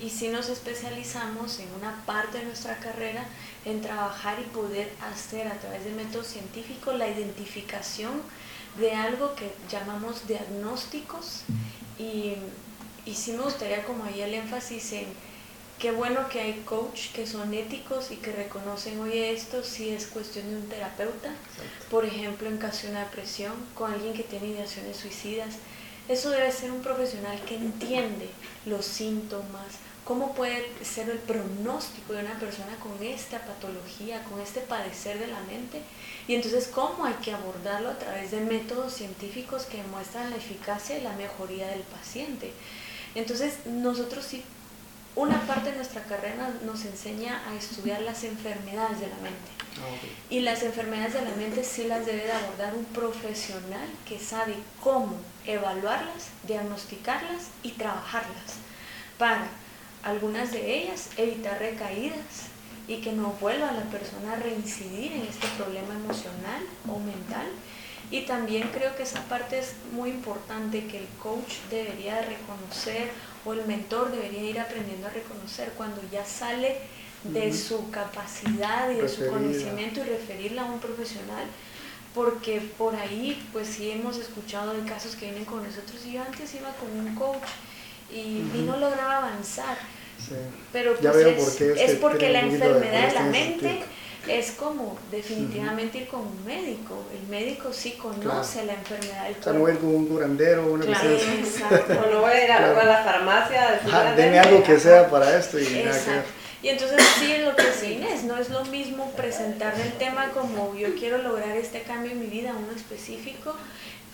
Y si nos especializamos en una parte de nuestra carrera en trabajar y poder hacer a través de métodos científicos la identificación de algo que llamamos diagnósticos y, y sí me gustaría como ahí el énfasis en qué bueno que hay coach que son éticos y que reconocen, oye, esto sí es cuestión de un terapeuta, por ejemplo, en caso de una depresión, con alguien que tiene ideaciones suicidas. Eso debe ser un profesional que entiende los síntomas, cómo puede ser el pronóstico de una persona con esta patología, con este padecer de la mente, y entonces cómo hay que abordarlo a través de métodos científicos que demuestran la eficacia y la mejoría del paciente. Entonces nosotros sí, una parte de nuestra carrera nos enseña a estudiar las enfermedades de la mente. Ah, y las enfermedades de la mente sí las debe de abordar un profesional que sabe cómo evaluarlas, diagnosticarlas y trabajarlas para algunas de ellas, evitar recaídas y que no vuelva la persona a reincidir en este problema emocional o mental. Y también creo que esa parte es muy importante que el coach debería reconocer o el mentor debería ir aprendiendo a reconocer cuando ya sale de su capacidad y de su conocimiento y referirla a un profesional. Porque por ahí pues sí hemos escuchado de casos que vienen con nosotros. Y yo antes iba con un coach y, no lograba avanzar. Pero pues es, porque la enfermedad de, la mente es como definitivamente ir con un médico. El médico sí conoce la enfermedad del cuerpo. O sea, no ir con un curandero o una cosa Exacto. o no voy a ir a, la farmacia. Ah, deme algo que sea para esto y nada que Y entonces sí es lo que es Inés, no es lo mismo presentar el tema como yo quiero lograr este cambio en mi vida, uno específico,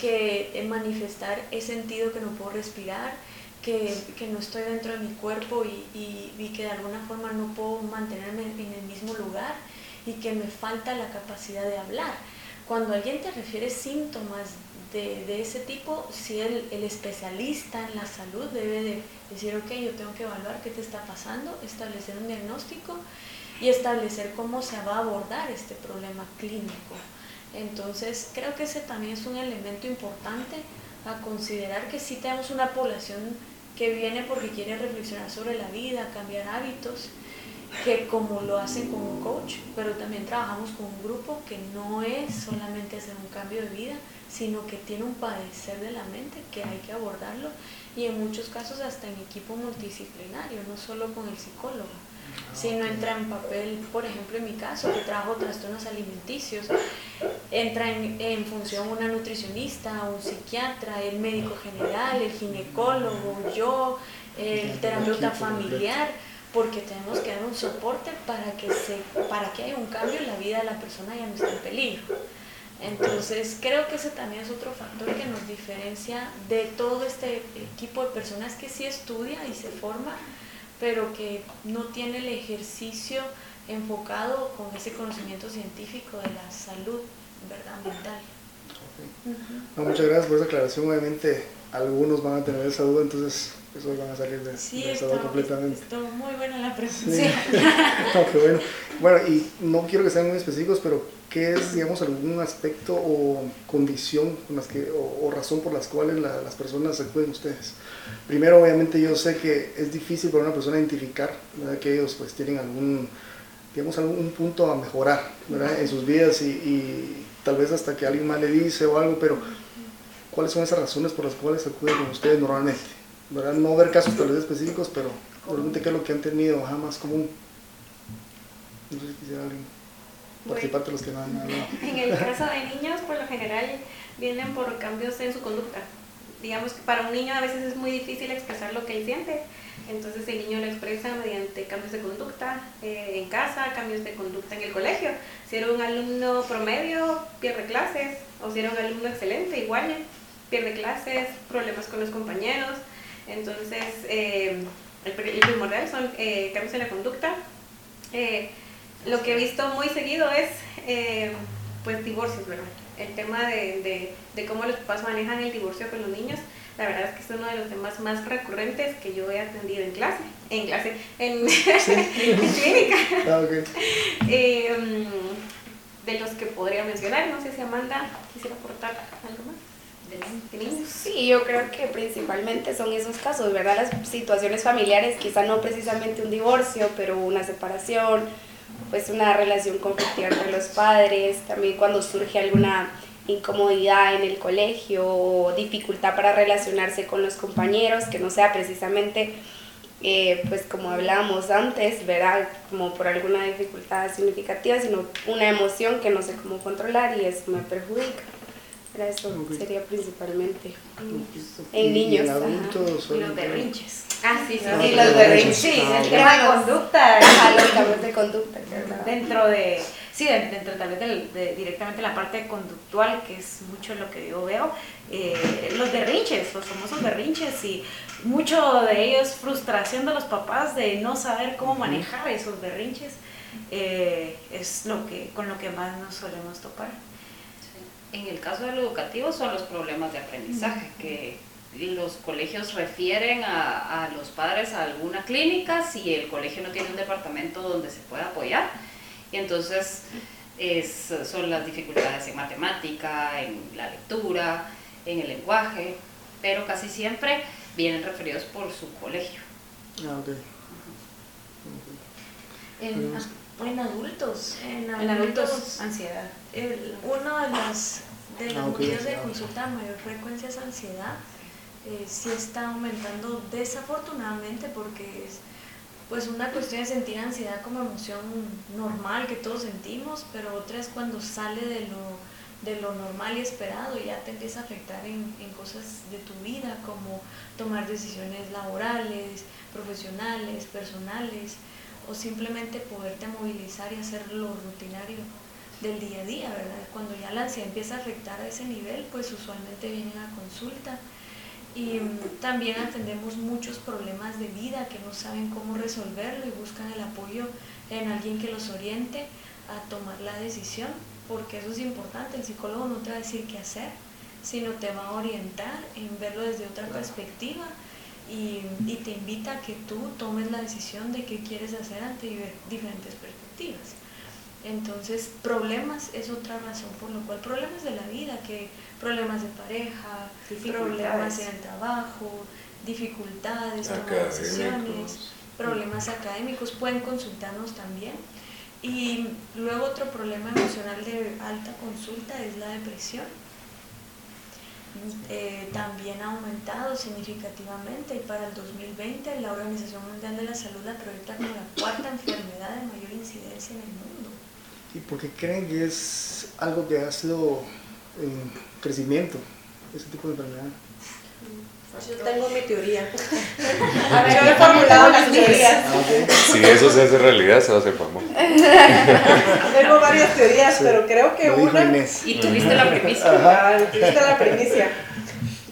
que manifestar he sentido que no puedo respirar, que, que, no estoy dentro de mi cuerpo y, y, que de alguna forma no puedo mantenerme en el mismo lugar y que me falta la capacidad de hablar. Cuando alguien te refiere síntomas de, de ese tipo, si el, el, especialista en la salud debe de decir, ok, yo tengo que evaluar qué te está pasando, establecer un diagnóstico y establecer cómo se va a abordar este problema clínico. Entonces, creo que ese también es un elemento importante a considerar que sí tenemos una población que viene porque quiere reflexionar sobre la vida, cambiar hábitos que como lo hacen con un coach, pero también trabajamos con un grupo que no es solamente hacer un cambio de vida, sino que tiene un padecer de la mente que hay que abordarlo y en muchos casos hasta en equipo multidisciplinario, no solo con el psicólogo, sino entra en papel, por ejemplo en mi caso, que trabajo trastornos alimenticios, entra en, en función una nutricionista, un psiquiatra, el médico general, el ginecólogo, yo, el terapeuta familiar porque tenemos que dar un soporte para que, se, para que haya un cambio en la vida de la persona y no esté en peligro. Entonces creo que ese también es otro factor que nos diferencia de todo este equipo de personas que sí estudia y se forma, pero que no tiene el ejercicio enfocado con ese conocimiento científico de la salud ¿verdad? mental. muchas gracias por esa aclaración. Obviamente algunos van a tener esa duda, entonces eso van a salir de, sí, esa duda completamente. Estuvo muy buena la pregunta. bueno. bueno, y no quiero que sean muy específicos, pero ¿qué es, digamos, algún aspecto o condición con las que, o, razón por las cuales las personas acuden a ustedes? Primero, obviamente, yo sé que es difícil para una persona identificar que ellos pues tienen algún, digamos, algún punto a mejorar en sus vidas y, y tal vez hasta que alguien más le dice o algo, pero ¿cuáles son esas razones por las cuales acuden con ustedes normalmente? ¿Verdad? No ver casos tal vez específicos, pero realmente qué es lo que han tenido jamás común. No sé si quisiera alguien participar de los que no han hablado. En el caso de niños, por lo general vienen por cambios en su conducta. Digamos que para un niño a veces es muy difícil expresar lo que él siente, entonces el niño lo expresa mediante cambios de conducta eh, en casa, cambios de conducta en el colegio. Si era un alumno promedio, pierde clases, o si era un alumno excelente, igual pierde clases, problemas con los compañeros, entonces, eh, el, primordial son eh, cambios en la conducta. Eh, lo que he visto muy seguido es pues divorcios, ¿verdad? El tema de, de, cómo los papás manejan el divorcio con los niños, la verdad es que es uno de los temas más recurrentes que yo he atendido en clase, en clase, en, clínica. Ah, em, de los que podría mencionar, no sé si Amanda quisiera aportar algo más. Sí, yo creo que principalmente son esos casos, ¿verdad? Las situaciones familiares, quizá no precisamente un divorcio, pero una separación, pues una relación conflictiva entre los padres, también cuando surge alguna incomodidad en el colegio o dificultad para relacionarse con los compañeros, que no sea precisamente, eh, pues como hablábamos antes, ¿verdad? Como por alguna dificultad significativa, sino una emoción que no sé cómo controlar y eso me perjudica eso sería principalmente en niños. En adultos. Y los berrinches. Ah, sí, sí. Y los berrinches. Sí, el tema de conducta. Ajá, los cambios de conducta. Dentro de, sí, dentro tal vez de, directamente la parte conductual, que es mucho lo que yo veo, eh, los berrinches, los famosos berrinches y mucho de ellos frustración de los papás de no saber cómo manejar esos berrinches, eh, es lo que, con lo que más nos solemos topar. En el caso del educativo son los problemas de aprendizaje, que los colegios refieren a, a, los padres a alguna clínica si el colegio no tiene un departamento donde se pueda apoyar. Y entonces es, son las dificultades en matemática, en la lectura, en el lenguaje, pero casi siempre vienen referidos por su colegio. Ah, ok. En, en adultos. En adultos, ansiedad. El, uno de los de los motivos de consulta de mayor frecuencia es ansiedad. Eh, sí está aumentando desafortunadamente porque es pues una cuestión de sentir ansiedad como emoción normal que todos sentimos, pero otra es cuando sale de lo, de lo normal y esperado y ya te empieza a afectar en, en cosas de tu vida como tomar decisiones laborales, profesionales, personales o simplemente poderte movilizar y hacer lo rutinario del día a día, ¿verdad? Cuando ya la ansiedad empieza a afectar a ese nivel, pues usualmente vienen a consulta. Y también atendemos muchos problemas de vida que no saben cómo resolverlo y buscan el apoyo en alguien que los oriente a tomar la decisión, porque eso es importante, el psicólogo no te va a decir qué hacer, sino te va a orientar en verlo desde otra perspectiva y, y, te invita a que tú tomes la decisión de qué quieres hacer ante diferentes perspectivas. Entonces, problemas es otra razón por lo cual problemas de la vida, que problemas de pareja, problemas en el trabajo, dificultades, tomar decisiones, problemas académicos, pueden consultarnos también. Y luego otro problema emocional de alta consulta es la depresión. Eh, también ha aumentado significativamente y para el 2020 la Organización Mundial de la Salud la proyecta como la cuarta enfermedad de mayor incidencia en el mundo. ¿Y por qué creen que es algo que ha sido en crecimiento, ese tipo de enfermedad? Yo tengo mi teoría. A ver, yo he formulado las teorías. Ah, si eso se hace realidad, se va a hacer famoso. tengo varias teorías, pero creo que una. Y tuviste la primicia. Ah, tuviste la primicia.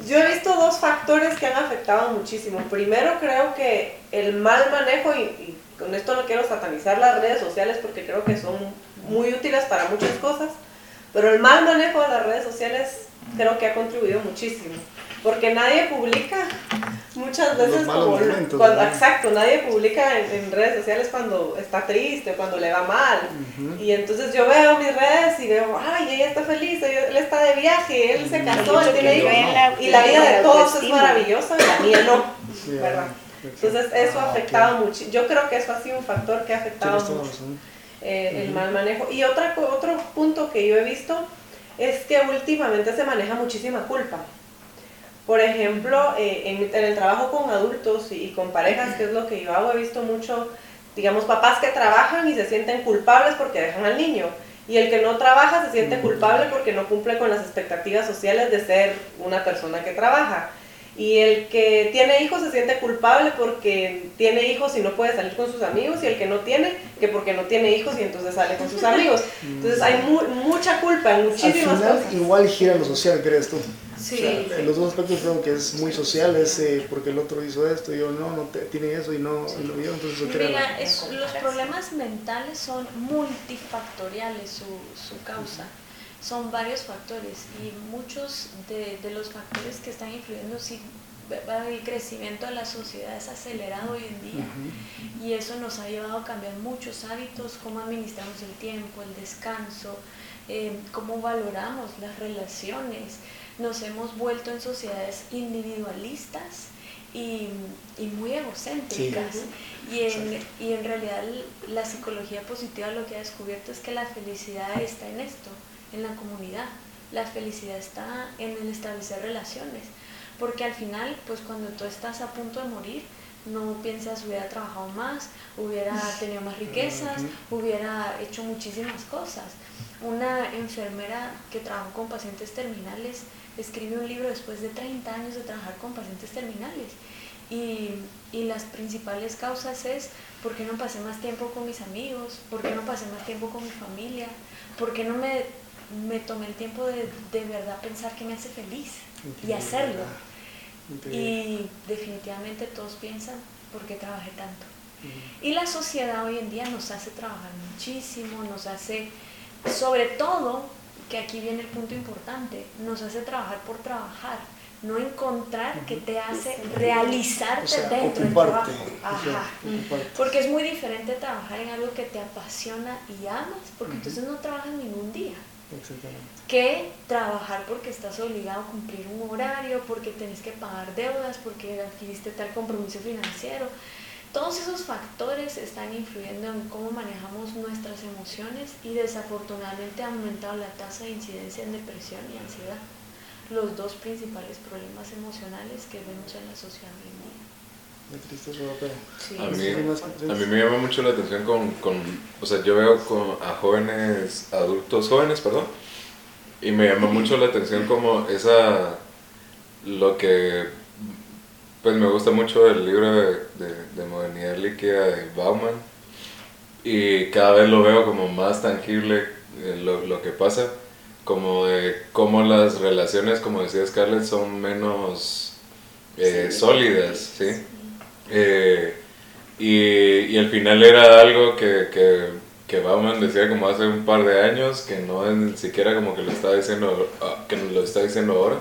Yo he visto dos factores que han afectado muchísimo. Primero, creo que el mal manejo, y, y con esto no quiero satanizar las redes sociales porque creo que son muy útiles para muchas cosas, pero el mal manejo de las redes sociales creo que ha contribuido muchísimo porque nadie publica muchas veces como cuando, exacto nadie publica en, redes sociales cuando está triste cuando le va mal. Y entonces yo veo mis redes y veo ay ella está feliz él está de viaje él se casó él tiene hijos y la vida de todos es maravillosa y la mía no verdad entonces eso ha afectado mucho yo creo que eso ha sido un factor que ha afectado mucho eh, el mal manejo y otra otro punto que yo he visto es que últimamente se maneja muchísima culpa por ejemplo, eh, en, el trabajo con adultos y, con parejas, que es lo que yo hago, he visto mucho, digamos, papás que trabajan y se sienten culpables porque dejan al niño. Y el que no trabaja se siente culpable porque no cumple con las expectativas sociales de ser una persona que trabaja. Y el que tiene hijos se siente culpable porque tiene hijos y no puede salir con sus amigos. Y el que no tiene, que porque no tiene hijos y entonces sale con sus amigos. Entonces hay mucha culpa en muchísimas Al final, Igual gira lo social, ¿crees tú? Sí, En los dos aspectos creo que es muy social, es eh, porque el otro hizo esto y yo no, no tiene eso y no lo vio, entonces Mira, los problemas mentales son multifactoriales su, su causa son varios factores y muchos de, de, los factores que están influyendo, sí, el crecimiento de la sociedad es acelerado hoy en día y eso nos ha llevado a cambiar muchos hábitos, cómo administramos el tiempo, el descanso, eh, cómo valoramos las relaciones. Nos hemos vuelto en sociedades individualistas y, y muy egocéntricas. Y, en, y en realidad la psicología positiva lo que ha descubierto es que la felicidad está en esto, en la comunidad. La felicidad está en el establecer relaciones. Porque al final, pues cuando tú estás a punto de morir, no piensas hubiera trabajado más, hubiera tenido más riquezas, hubiera hecho muchísimas cosas. Una enfermera que trabajó con pacientes terminales escribe un libro después de 30 años de trabajar con pacientes terminales. Y, y las principales causas es por qué no pasé más tiempo con mis amigos, por qué no pasé más tiempo con mi familia, por qué no me me tomé el tiempo de, de verdad pensar que me hace feliz y hacerlo. Y definitivamente todos piensan, ¿por qué trabajé tanto? Y la sociedad hoy en día nos hace trabajar muchísimo, nos hace, sobre todo, que aquí viene el punto importante, nos hace trabajar por trabajar, no encontrar que te hace realizarte dentro del trabajo. Porque es muy diferente trabajar en algo que te apasiona y amas, porque entonces no trabajas ningún día. Que trabajar porque estás obligado a cumplir un horario, porque tenés que pagar deudas, porque adquiriste tal compromiso financiero. Todos esos factores están influyendo en cómo manejamos nuestras emociones y desafortunadamente ha aumentado la tasa de incidencia en depresión y ansiedad, los dos principales problemas emocionales que vemos en la sociedad hoy a, mí, a mí me llama mucho la atención con, con o sea, yo veo con, a jóvenes, adultos jóvenes, perdón, y me llama mucho la atención como esa, lo que, pues me gusta mucho el libro de, de, de modernidad líquida de Bauman, y cada vez lo veo como más tangible eh, lo, lo que pasa, como de cómo las relaciones, como decía Scarlett, son menos eh, sólidas, ¿sí? Eh, y, y, al final era algo que, que, que Bauman decía como hace un par de años, que no ni siquiera como que lo está diciendo, ah, que lo está diciendo ahora.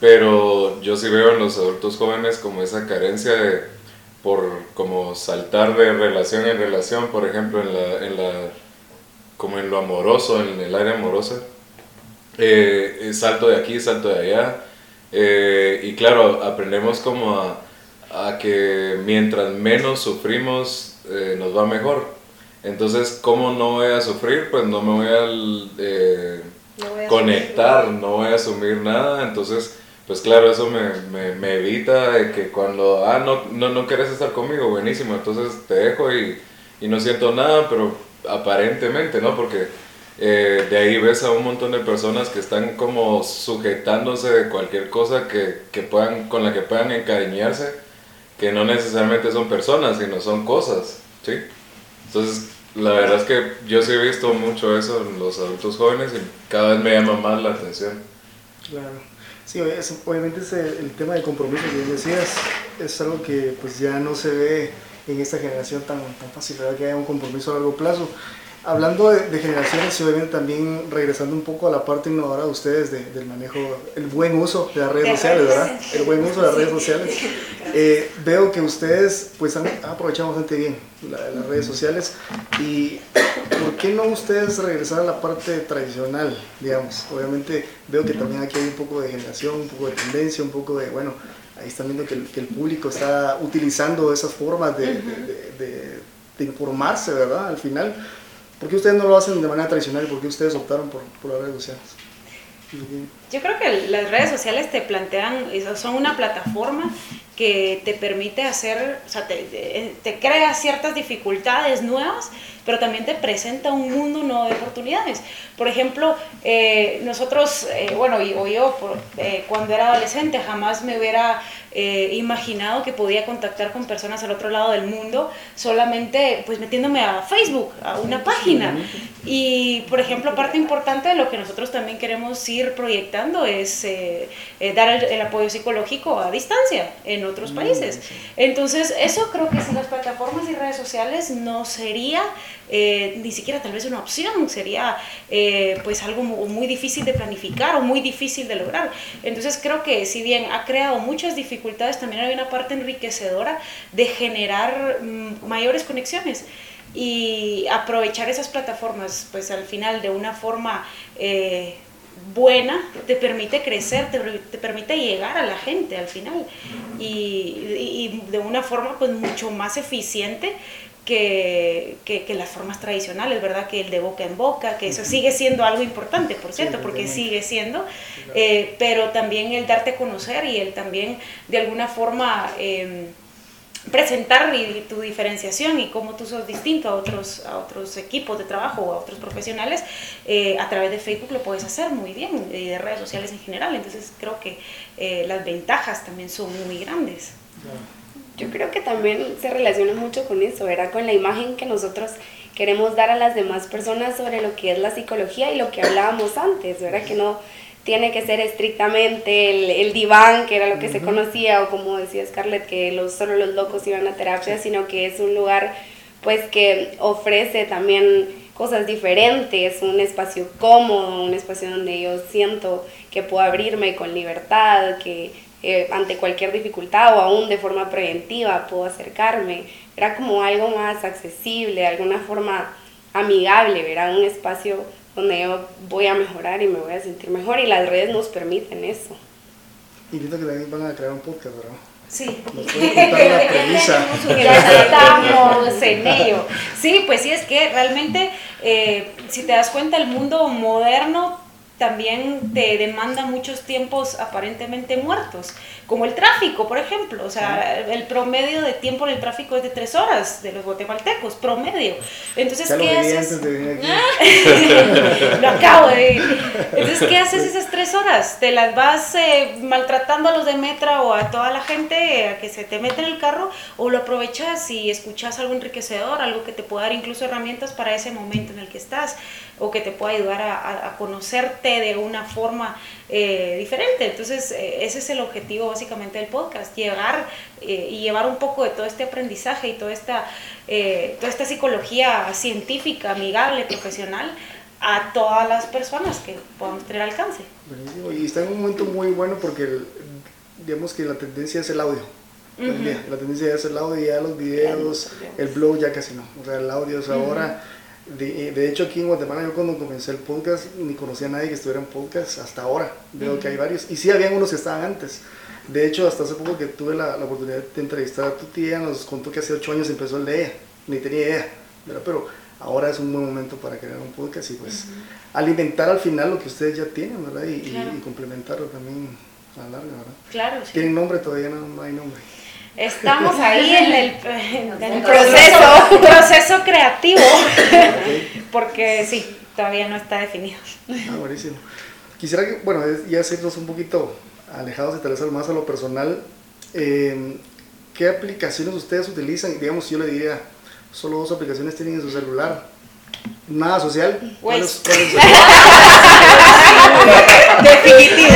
Pero yo sí veo en los adultos jóvenes como esa carencia de, por como saltar de relación en relación, por ejemplo, en la, en la como en lo amoroso, en el área amorosa. Eh, salto de aquí, salto de allá. Eh, y claro, aprendemos como a a que mientras menos sufrimos eh, nos va mejor. Entonces, ¿cómo no voy a sufrir? Pues no me voy a, eh, conectar, no voy a asumir nada. Entonces, pues claro, eso me, me, evita de que cuando, ah, no, no, no quieres estar conmigo, buenísimo, entonces te dejo y, y no siento nada, pero aparentemente, ¿no? Porque eh, de ahí ves a un montón de personas que están como sujetándose de cualquier cosa que, que, puedan, con la que puedan encariñarse, que no necesariamente son personas, sino son cosas, ¿sí? Entonces, la verdad es que yo sí he visto mucho eso en los adultos jóvenes y cada vez me llama más la atención. Claro. Sí, obviamente ese, el tema de compromiso que decías es algo que pues ya no se ve en esta generación tan, tan fácil, ¿verdad? Que haya un compromiso a largo plazo. Hablando de, generaciones y obviamente también regresando un poco a la parte innovadora de ustedes del manejo, el buen uso de las redes sociales, ¿verdad? El buen uso de las redes sociales. Eh, veo que ustedes pues han, aprovechado bastante bien las redes sociales y ¿por qué no ustedes regresar a la parte tradicional, digamos? Obviamente veo que también aquí hay un poco de generación, un poco de tendencia, un poco de, bueno, ahí están viendo que el, que el público está utilizando esas formas de informarse, ¿verdad? Al final ¿Por qué ustedes no lo hacen de manera tradicional? ¿Por qué ustedes optaron por, por las redes sociales? Yo creo que las redes sociales te plantean, son una plataforma que te permite hacer, o sea, te, te, crea ciertas dificultades nuevas, pero también te presenta un mundo nuevo de oportunidades. Por ejemplo, eh, nosotros, eh, bueno, o yo eh, cuando era adolescente jamás me hubiera imaginado que podía contactar con personas al otro lado del mundo solamente pues metiéndome a Facebook, a una página. Y, por ejemplo, parte importante de lo que nosotros también queremos ir proyectando es dar el, el, apoyo psicológico a distancia en otros países. Entonces, eso creo que sin las plataformas y redes sociales no sería eh, ni siquiera tal vez una opción, sería eh, pues algo muy difícil de planificar o muy difícil de lograr. Entonces creo que si bien ha creado muchas dificultades, también hay una parte enriquecedora de generar mm, mayores conexiones y aprovechar esas plataformas pues al final de una forma eh, buena te permite crecer, te, te, permite llegar a la gente al final. Y, y, de una forma pues mucho más eficiente que, que, las formas tradicionales, ¿verdad? Que el de boca en boca, que eso sigue siendo algo importante, por cierto, porque sigue siendo, eh, pero también el darte a conocer y el también de alguna forma em, presentar tu diferenciación y cómo tú sos distinto a otros, a otros equipos de trabajo o a otros profesionales, eh, a través de Facebook lo puedes hacer muy bien y de redes sociales en general. Entonces creo que eh, las ventajas también son muy grandes. Yo creo que también se relaciona mucho con eso, ¿verdad? Con la imagen que nosotros queremos dar a las demás personas sobre lo que es la psicología y lo que hablábamos antes, ¿verdad? Que no tiene que ser estrictamente el, el diván, que era lo que se conocía, o como decía Scarlett, que los, solo los locos iban a terapia, sino que es un lugar pues que ofrece también cosas diferentes, un espacio cómodo, un espacio donde yo siento que puedo abrirme con libertad, que eh, ante cualquier dificultad o aún de forma preventiva puedo acercarme. Era como algo más accesible, de alguna forma amigable, ¿verdad? Un espacio donde yo voy a mejorar y me voy a sentir mejor y las redes nos permiten eso. Y que también van a crear un podcast, ¿verdad? Sí. ¿Nos contar la premisa? estamos en ello. Sí, pues sí, es que realmente, eh, si te das cuenta, el mundo moderno también te demanda muchos tiempos aparentemente muertos, como el tráfico, por ejemplo. O sea, el promedio de tiempo en el tráfico es de tres horas de los guatemaltecos, promedio. Entonces, ¿qué haces? lo acabo de Entonces, ¿qué haces esas tres horas? ¿Te las vas eh, maltratando a los de Metra o a toda la gente a que se te mete en el carro? ¿O lo aprovechas y escuchas algo enriquecedor, algo que te pueda dar incluso herramientas para ese momento en el que estás? O que te pueda ayudar a, conocerte de una forma eh, diferente. Entonces, eh, ese es el objetivo básicamente del podcast, llegar eh, y llevar un poco de todo este aprendizaje y toda esta, toda esta psicología científica, amigable, profesional a todas las personas que podamos tener alcance. Y está en un momento muy bueno porque digamos que la tendencia es el audio. La tendencia es el audio, ya los videos, el blog ya casi no. O sea, el audio es ahora De, hecho, aquí en Guatemala, yo cuando comencé el podcast, ni conocía a nadie que estuviera en podcast hasta ahora. Veo que hay varios. Y sí, habían unos que estaban antes. De hecho, hasta hace poco que tuve la, la oportunidad de entrevistar a tu tía, nos contó que hace ocho años empezó el de ella. Ni tenía idea. Pero ahora es un buen momento para crear un podcast y pues alimentar al final lo que ustedes ya tienen, ¿verdad? Y, y, complementarlo también a la larga, ¿verdad? Claro. Sí. ¿Tienen nombre? Todavía no, hay nombre. Estamos ahí en el, proceso, proceso creativo, porque sí, todavía no está definido. Ah, buenísimo. Quisiera que, bueno, ya hacernos un poquito alejados y tal vez más a lo personal, eh, ¿qué aplicaciones ustedes utilizan? Digamos, yo le diría, solo dos aplicaciones tienen en su celular. Nada social. ¿Cuál es, Definitivo.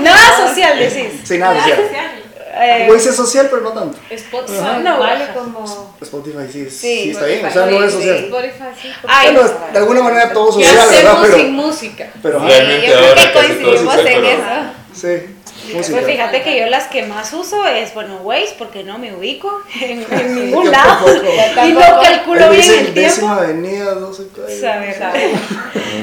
Nada social, decís. Sí, nada social. Eh, Waze es social, pero no tanto. Spotify no vale como. Spotify sí, sí, está bien, o sea, no es social. Spotify sí. bueno, de alguna manera todo social, ¿verdad? Pero, sin música. Pero, sí, yo creo que coincidimos en eso. Sí. Pues fíjate que yo las que más uso es, bueno, Waze, porque no me ubico en, ningún lado. y no calculo bien el, tiempo. avenida, no sé qué. Sabe,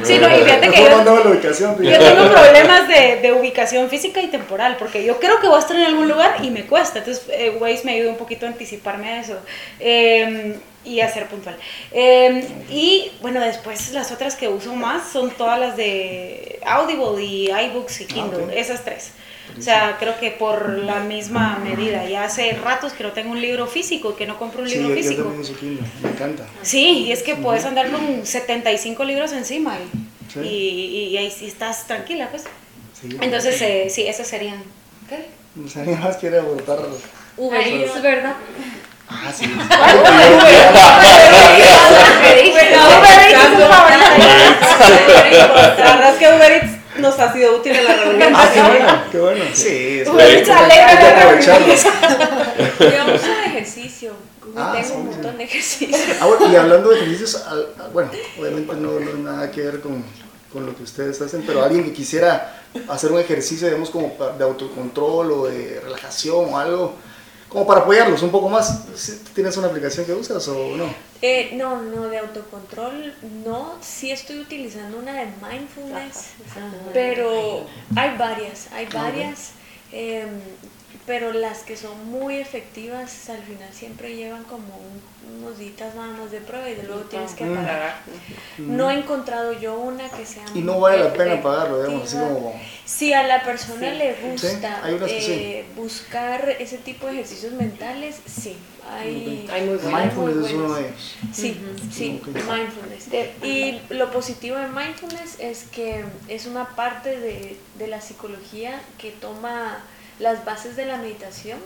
Sí, no, y fíjate que yo, la ubicación, yo tengo problemas de, de, ubicación física y temporal, porque yo creo que voy a estar en algún lugar y me cuesta. Entonces, eh, Waze me ayuda un poquito a anticiparme a eso. Eh, y a ser puntual. Eh, y bueno, después las otras que uso más son todas las de Audible y iBooks y ah, Kindle, esas tres. O sea, creo que por la misma medida. Ya hace ratos que no tengo un libro físico, que no compro un libro sí, físico. Yo también uso Kindle, me encanta. Sí, y es que puedes andar con 75 libros encima y, y, y, ahí sí estás tranquila, pues. Entonces, eh, sí, esas serían. ¿Qué? Alguien más quiere abortar. Uber es verdad. Ah, sí. La verdad es que Uber Eats nos ha sido útil en la reunión. Ah, qué bueno, qué bueno. Sí, es Uber Eats alegra Yo uso ejercicio. Ah, tengo un montón de ejercicios. Ah, bueno, y hablando de ejercicios, bueno, obviamente no, no nada que ver con, con lo que ustedes hacen, pero alguien que quisiera hacer un ejercicio, digamos, como de autocontrol o de relajación o algo, como para apoyarlos un poco más. ¿Tienes una aplicación que usas o no? Eh, no, no, de autocontrol no. Sí estoy utilizando una de mindfulness, pero hay varias, hay varias. Em, pero las que son muy efectivas al final siempre llevan como unos días nada más de prueba y de luego tienes que pagar. No he encontrado yo una que sea Y no vale la pena pagarlo, digamos, así como... Si a la persona le gusta eh, buscar ese tipo de ejercicios mentales, sí. Hay, hay muy Mindfulness es uno de ellos. Sí, sí, mindfulness. y lo positivo de mindfulness es que es una parte de, de la psicología que toma las bases de la meditación,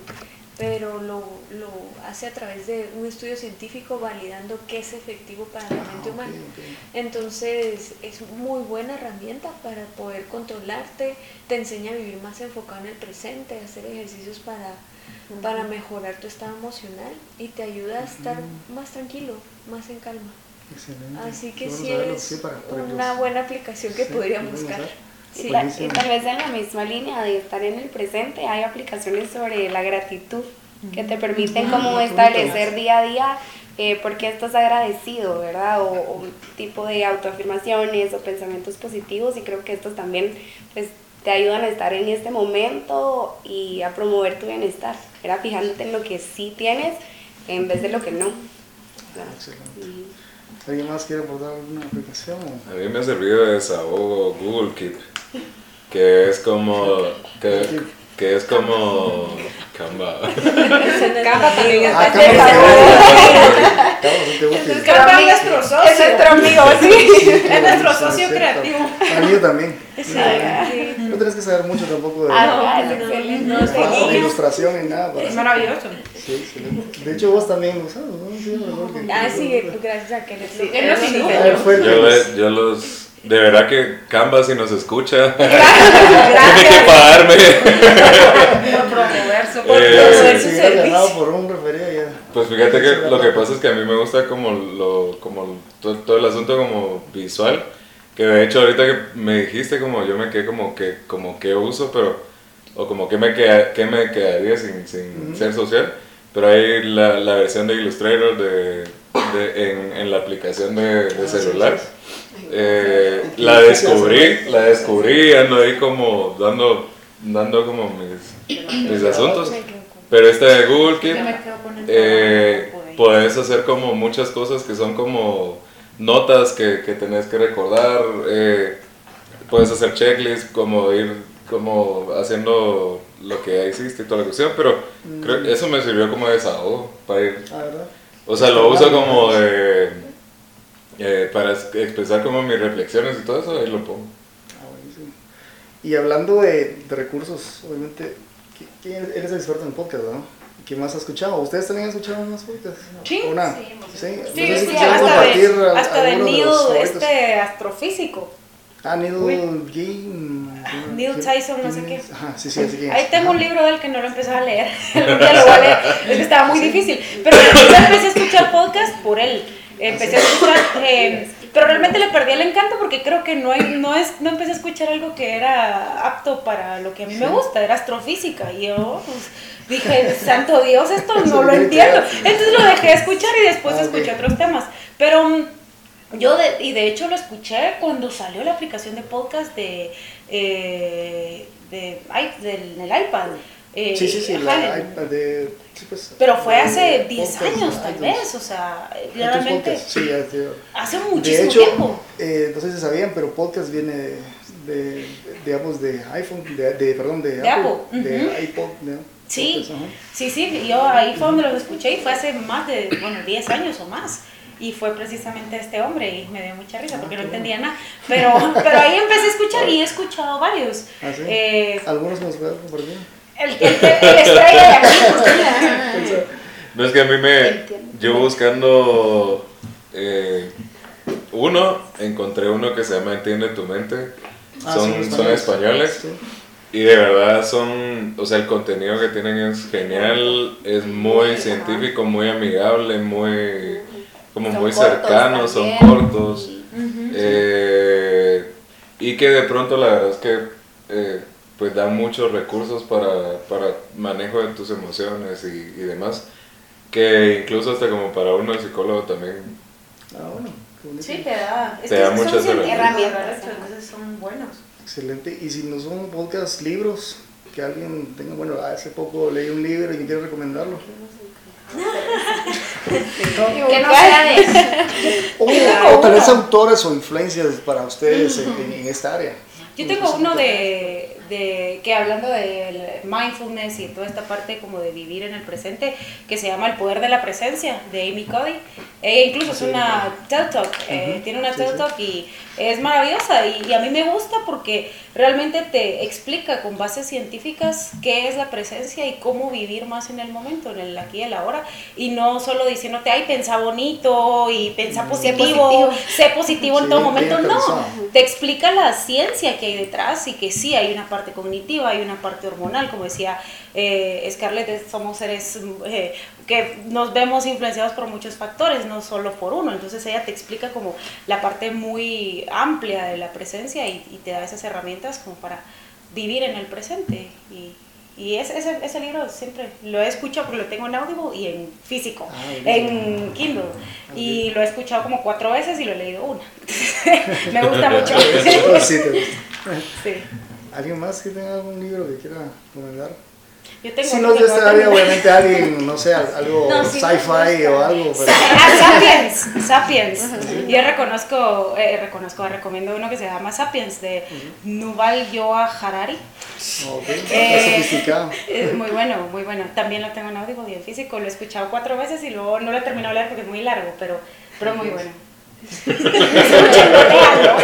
pero lo, lo, hace a través de un estudio científico validando qué es efectivo para la mente ah, humana. Entonces es muy buena herramienta para poder controlarte, te enseña a vivir más enfocado en el presente, a hacer ejercicios para, para mejorar tu estado emocional y te ayuda a estar más tranquilo, más en calma. Así que sí es una buena aplicación que podrían buscar. Sí, y tal vez en la misma línea de estar en el presente, hay aplicaciones sobre la gratitud que te permiten como establecer día a día eh, por qué estás agradecido, ¿verdad? O, un tipo de autoafirmaciones o pensamientos positivos y creo que estos también pues, te ayudan a estar en este momento y a promover tu bienestar, era fijándote en lo que sí tienes en vez de lo que no. ¿Alguien más quiere aportar alguna aplicación? A mí me ha servido de desahogo Google Keep, que es como... Que, que es como Canva. Canva también es ah, Canva es nuestro socio. Es nuestro amigo, sí. Es nuestro socio creativo. Amigo también. No tienes que saber mucho tampoco de, ah, no, de ilustración ni nada. Es maravilloso. Sí, excelente. De hecho, vos también sabes, ¿no? Sí, ah, sí, gracias a que Él nos Yo los de verdad que Canva si nos escucha tiene que pagarme. Por promover su, eh, servicio. por un referido Pues fíjate que lo que pasa es que a mí me gusta como lo como todo, el asunto como visual, que de hecho ahorita que me dijiste como yo me quedé como que como que uso, pero o como que me queda, que me quedaría sin, sin ser social, pero hay la, la versión de Illustrator de, de en, en, la aplicación de, de celular. Eh, la descubrí, la descubrí, ando ahí como dando, dando como mis, mis asuntos. Pero esta de Google Keep, eh, puedes hacer como muchas cosas que son como notas que, que tenés que recordar. Eh, puedes hacer checklists, como ir como haciendo lo que ya hiciste y toda la cuestión, pero creo que eso me sirvió como desahogo para ir. Ah, ¿verdad? O sea, lo uso como de, eh, para expresar como mis reflexiones y todo eso, ahí lo pongo. Ah, buenísimo. Y hablando de, de recursos, obviamente, ¿quién eres experto en podcast, no? ¿Qué más has escuchado? ¿Ustedes también han escuchado más podcasts? Sí, Una. sí, sí, sí, no sé si sí, hasta, compartir de, hasta de Neil, este astrofísico. Ah, Neil Uy. Game. Neil ¿quién- Tyson, no sé qué. Ajá, sí, sí, así que. Ahí tengo un libro de él que no lo empecé a leer. Algún día lo voy a leer. Es que estaba muy difícil. Pero yo empecé a escuchar podcast por él. Empecé a escuchar, eh, pero realmente le perdí el encanto porque creo que no, hay, no, es, no empecé a escuchar algo que era apto para lo que a mí me gusta, era astrofísica. Y yo pues, dije, santo Dios, esto no lo entiendo. Entonces lo dejé de escuchar y después Ah, escuché otros temas. Pero mm, yo, de, y de hecho lo escuché cuando salió la aplicación de podcast de, eh, de, ay, del, del iPad. Eh, Sí, sí, sí, la el- iPad de. sí, pues, pero fue hace de 10 podcast, años tal vez, o sea, realmente Podcast, Sí, hace De muchísimo hecho, tiempo. eh, no sé si sabían, pero podcast viene de, de, digamos, de iPhone, de, de- perdón, de, De Apple, Apple, de iPod, ¿no? Sí, Podcast, sí, sí, yo ahí fue donde los escuché y fue hace más de, bueno, 10 años o más. Y fue precisamente este hombre y me dio mucha risa porque no entendía nada. Pero, pero ahí empecé a escuchar y he escuchado varios. Ah, sí. Eh, Algunos nos pueden compartir. el, el, el estrella de aquí, pues, No es que a mí me. Yo buscando. eh, uno, encontré uno que se llama Entiende tu mente. Ah, Son, sí, son españoles. Sí. Y de verdad son. O sea, el contenido que tienen es genial. Es muy científico, muy amigable, muy. Como Son muy cortos cercano, son también. cortos. Eh, y que de pronto la verdad es que eh, pues dan muchos recursos para, para manejo de tus emociones y, y demás, que incluso hasta como para uno el psicólogo también. Ah, bueno. Sí, te da. Es Te que da son muchas científicos, herramientas. Entonces son buenos. Excelente. Y si no son podcast, libros, que alguien tenga, bueno, hace poco leí un libro y quiero recomendarlo. Que no sea de O, o tal vez autores o influencias para ustedes en, en- en esta área. Yo tengo uno de, de que hablando de mindfulness y toda esta parte como de vivir en el presente, que se llama El Poder de la Presencia, de Amy Cuddy. Ella incluso es una TED Talk, eh, Ujú, tiene una sí, TED sí. Talk y es maravillosa y, y a mí me gusta porque realmente te explica con bases científicas qué es la presencia y cómo vivir más en el momento, en el aquí y el ahora, y no solo diciéndote, ay, pensa bonito y pensa positivo, positivo. sé positivo en Sí, todo momento, no, te explica la ciencia que hay detrás y que sí hay una parte cognitiva, hay una parte hormonal, como decía eh, Scarlett, es- somos seres eh, que nos vemos influenciados por muchos factores, no solo por uno, entonces ella te explica como la parte muy amplia de la presencia y, y te da esas herramientas como para vivir en el presente y... Y ese, ese, ese libro siempre lo he escuchado porque lo tengo en Audible y en físico, Ah, en Kindle. Y lo he escuchado como cuatro veces y lo he leído una. Me gusta mucho. Sí. ¿Alguien más que tenga algún libro que quiera recomendar? Yo tengo Si no es de esta área, obviamente alguien, no sé, algo No, sí sci-fi gusta. o algo. Pero... Ah, Sapiens, Sapiens. Yo reconozco, eh, reconozco, recomiendo uno que se llama Sapiens de Yuval Noah Harari. Ok, Eh, está sofisticado. Es muy bueno, muy bueno. También lo tengo en audio y en físico. Lo he escuchado cuatro veces y luego no lo he terminado de leer porque es muy largo, pero, pero muy bueno. Escúchenlo, léanlo.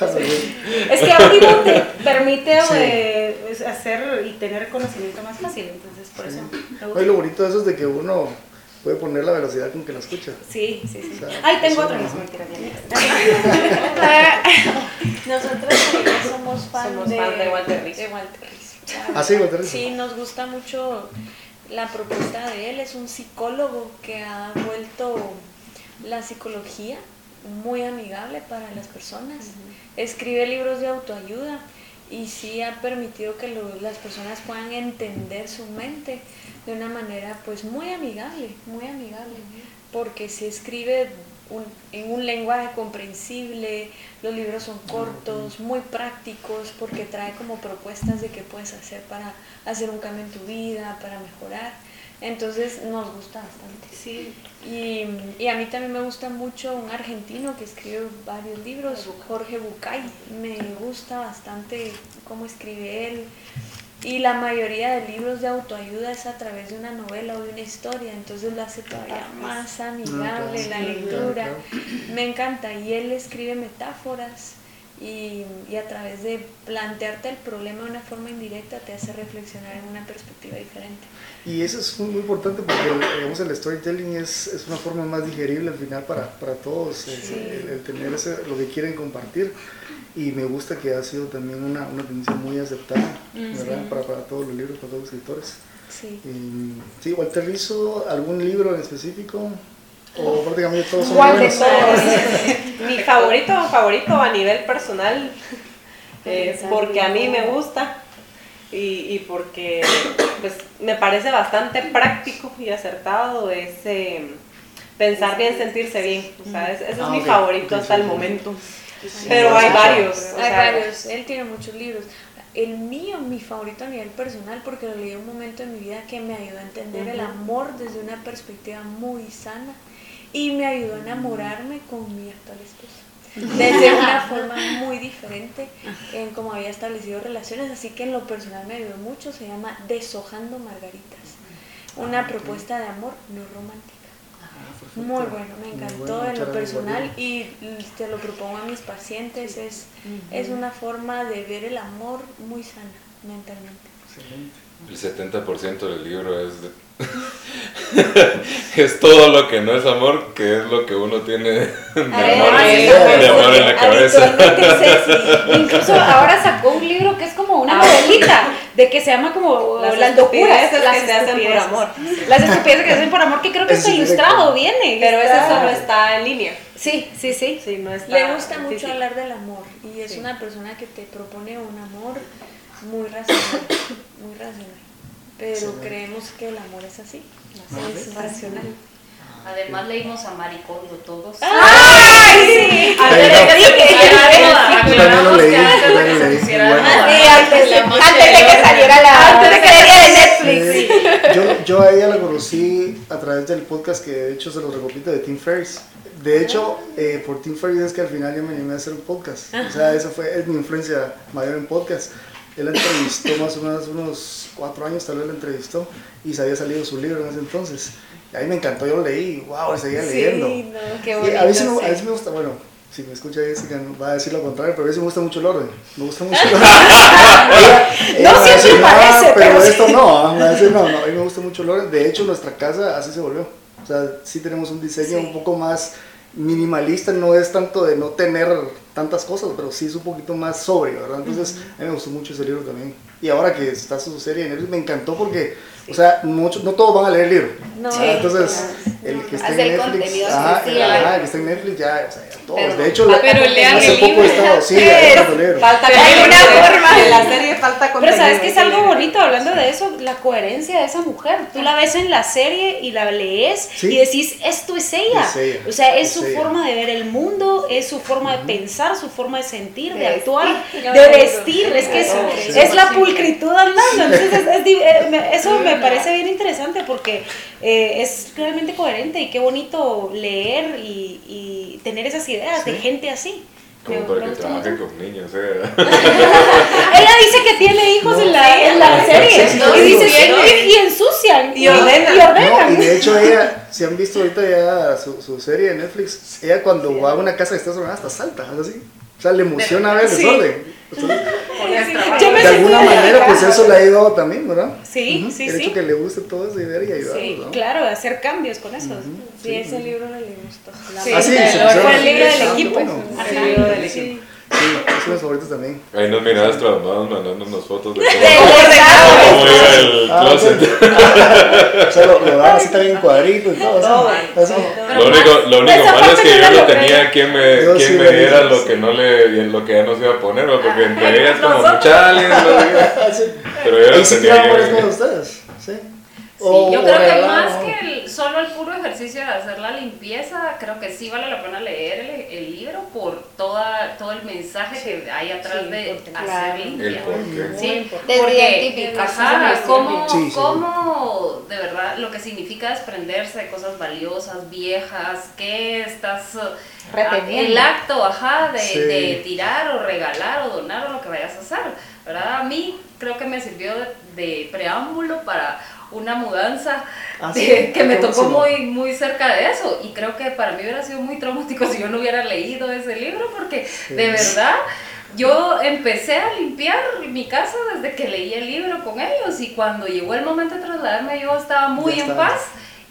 Es que Audible te permite Sí. eh, hacer y tener conocimiento más fácil, entonces por eso me gusta. Oye, lo bonito de eso es de que uno puede poner la velocidad con que la escucha. Sí, sí, sí. O sea, Ay, tengo mentira, ya. Nosotros somos fan Somos de, fan de Walter Rizzo. de Walter Rizzo. Ah, sí, Walter Rizzo. Sí, nos gusta mucho la propuesta de él. Es un psicólogo que ha vuelto la psicología muy amigable para las personas. Escribe libros de autoayuda y sí ha permitido que las personas puedan entender su mente de una manera pues muy amigable, muy amigable, porque si escribe en un lenguaje comprensible, los libros son cortos, muy prácticos, porque trae como propuestas de qué puedes hacer para hacer un cambio en tu vida, para mejorar. Entonces nos gusta bastante. Sí. Y, y, a mí también me gusta mucho un argentino que escribe varios libros, Jorge Bucay. Me gusta bastante cómo escribe él. Y la mayoría de libros de autoayuda es a través de una novela o de una historia, entonces lo hace todavía más amigable la lectura. Me encanta. Y él escribe metáforas y, y, a través de plantearte el problema de una forma indirecta te hace reflexionar en una perspectiva diferente. Y eso es muy, importante porque digamos, el storytelling es, es, una forma más digerible al final para, para todos, eh, el, tener ese, lo que quieren compartir. Y me gusta que ha sido también una, una tendencia muy aceptada ¿verdad? Para, para, todos los libros, para todos los escritores. Sí. Y, sí, Walter hizo algún libro en específico o prácticamente todos son buenos. Mi favorito, favorito a nivel personal, eh, porque a mí me gusta y, y, porque pues, me parece bastante práctico y acertado ese pensar bien, sentirse bien. O sea, ese, es ah, mi favorito hasta el momento. Pero hay varios. Hay varios. Él tiene muchos libros. El mío, mi favorito a nivel personal, porque lo leí en un momento en mi vida que me ayudó a entender el amor desde una perspectiva muy sana y me ayudó a enamorarme con mi actual esposo. Desde una forma muy diferente en cómo había establecido relaciones, así que en lo personal me ayudó mucho, se llama Deshojando Margaritas, una propuesta de amor no romántica. Muy bueno, me encantó en lo personal y te lo propongo a mis pacientes, es, es una forma de ver el amor muy sana mentalmente. El 70% del libro es es todo lo que no es amor, que es lo que uno tiene de amor, en la cabeza. Incluso ahora sacó un libro que es como una novelita, de que se llama como Las, las locuras, las que se hacen por amor. Las estupideces que se hacen por amor, que creo que está ilustrado, viene. Pero ese solo está en línea. Sí, sí, sí. sí no Le gusta mucho hablar del amor y es una persona que te propone un amor muy racional, muy racional pero creemos que el amor es así, es racional. Además leímos a Maricondo todos. ¡Ay, sí! Antes de que saliera la serie de Netflix. Yo, yo a ella la conocí a través del podcast que de hecho se lo repito de Tim Ferriss. De hecho, eh, por Tim Ferriss es que al final yo me animé a hacer un podcast. O sea, esa fue es mi influencia mayor en podcast. Él la entrevistó más o menos unos cuatro años, tal vez la entrevistó, y se había salido su libro en ese entonces. Y a mí me encantó, yo lo leí, wow, seguía leyendo. No, qué bonito, y a, veces me, a veces me gusta, bueno, si me escucha Jessica va a decir lo contrario, pero a veces me gusta mucho el orden. Me gusta mucho el orden. no siempre parece, pero, esto no, a decir, no, no, a mí me gusta mucho el orden. De hecho, nuestra casa así se volvió. O sea, sí tenemos un diseño un poco más minimalista, no es tanto de no tener tantas cosas, pero sí es un poquito más sobrio, ¿verdad? Entonces, a mí me gustó mucho ese libro también. Y ahora que está su serie en Netflix, me encantó porque, o sea, mucho, no todos van a leer el libro. No, entonces, el que está en Netflix, ajá, el, que está en Netflix ya, o sea, ya todos. de hecho, pero la, hace poco he estado, sí, leyendo libro. Falta una forma. En la serie falta. Pero sabes que es algo bonito hablando de eso, la coherencia de esa mujer. Tú la ves en la serie y la lees y decís, esto es ella. Es ella. O sea, es, su forma de ver el mundo, es su forma de pensar, su forma de sentir, de, actuar, de vestir. Es que es, es la pulcritud andando. Entonces, eh, eso me parece bien interesante porque eh, es realmente coherente y qué bonito leer y, y tener esas ideas de gente así. Como para que trabaje con niños, ¿eh? Ella dice que tiene hijos en la, en la serie. y dice y, ensucian. Y ordenan. Y, ordenan. y de hecho ella, si han visto ahorita ya su, su serie de Netflix, ella cuando va a una casa que está desordenada hasta salta, así. O sea, le emociona ver el desorden. de alguna manera, pues eso le ha ayudado también, ¿verdad? Sí, sí, sí. El hecho que le guste todo eso y ver y ayudar. Sí, claro, hacer cambios con eso. Sí, ese libro no le gustó. Sí, ah, sí, fue el libro del equipo. Bueno. el libro del equipo. Sí, son mis favoritos también. Ahí nos mirabas traumados mandándonos fotos de cómo, cómo iba el Ah, closet. O sea, lo, lo daban así también en cuadritos y todo. Todo, así. Así. Lo único, lo único malo es que yo no tenía quien me, quien sí me diera lo que no le lo que ya no se iba a poner, porque entre ellas como. Así. pero yo ¿Y no si tenía eso que de ustedes? Sí. Sí, O- yo creo que más que el, solo el puro ejercicio de hacer la limpieza, creo que sí vale la pena leer el, el libro por toda, todo el mensaje que hay atrás Sí, de hacer claro, limpia. Sí, porque identificar ajá, cómo, Sí, sí. cómo de verdad lo que significa desprenderse de cosas valiosas, viejas, que estás uh, Reteniendo. el acto, ajá, de, Sí. de tirar o regalar o donar o lo que vayas a hacer, ¿verdad? A mí creo que me sirvió de, de preámbulo para una mudanza Ah, de- que me tocó muy, muy cerca de eso. Y creo que para mí hubiera sido muy traumático si yo no hubiera leído ese libro, porque de verdad yo empecé a limpiar mi casa desde que leí el libro con ellos. Y cuando llegó el momento de trasladarme, yo estaba muy Ya en paz.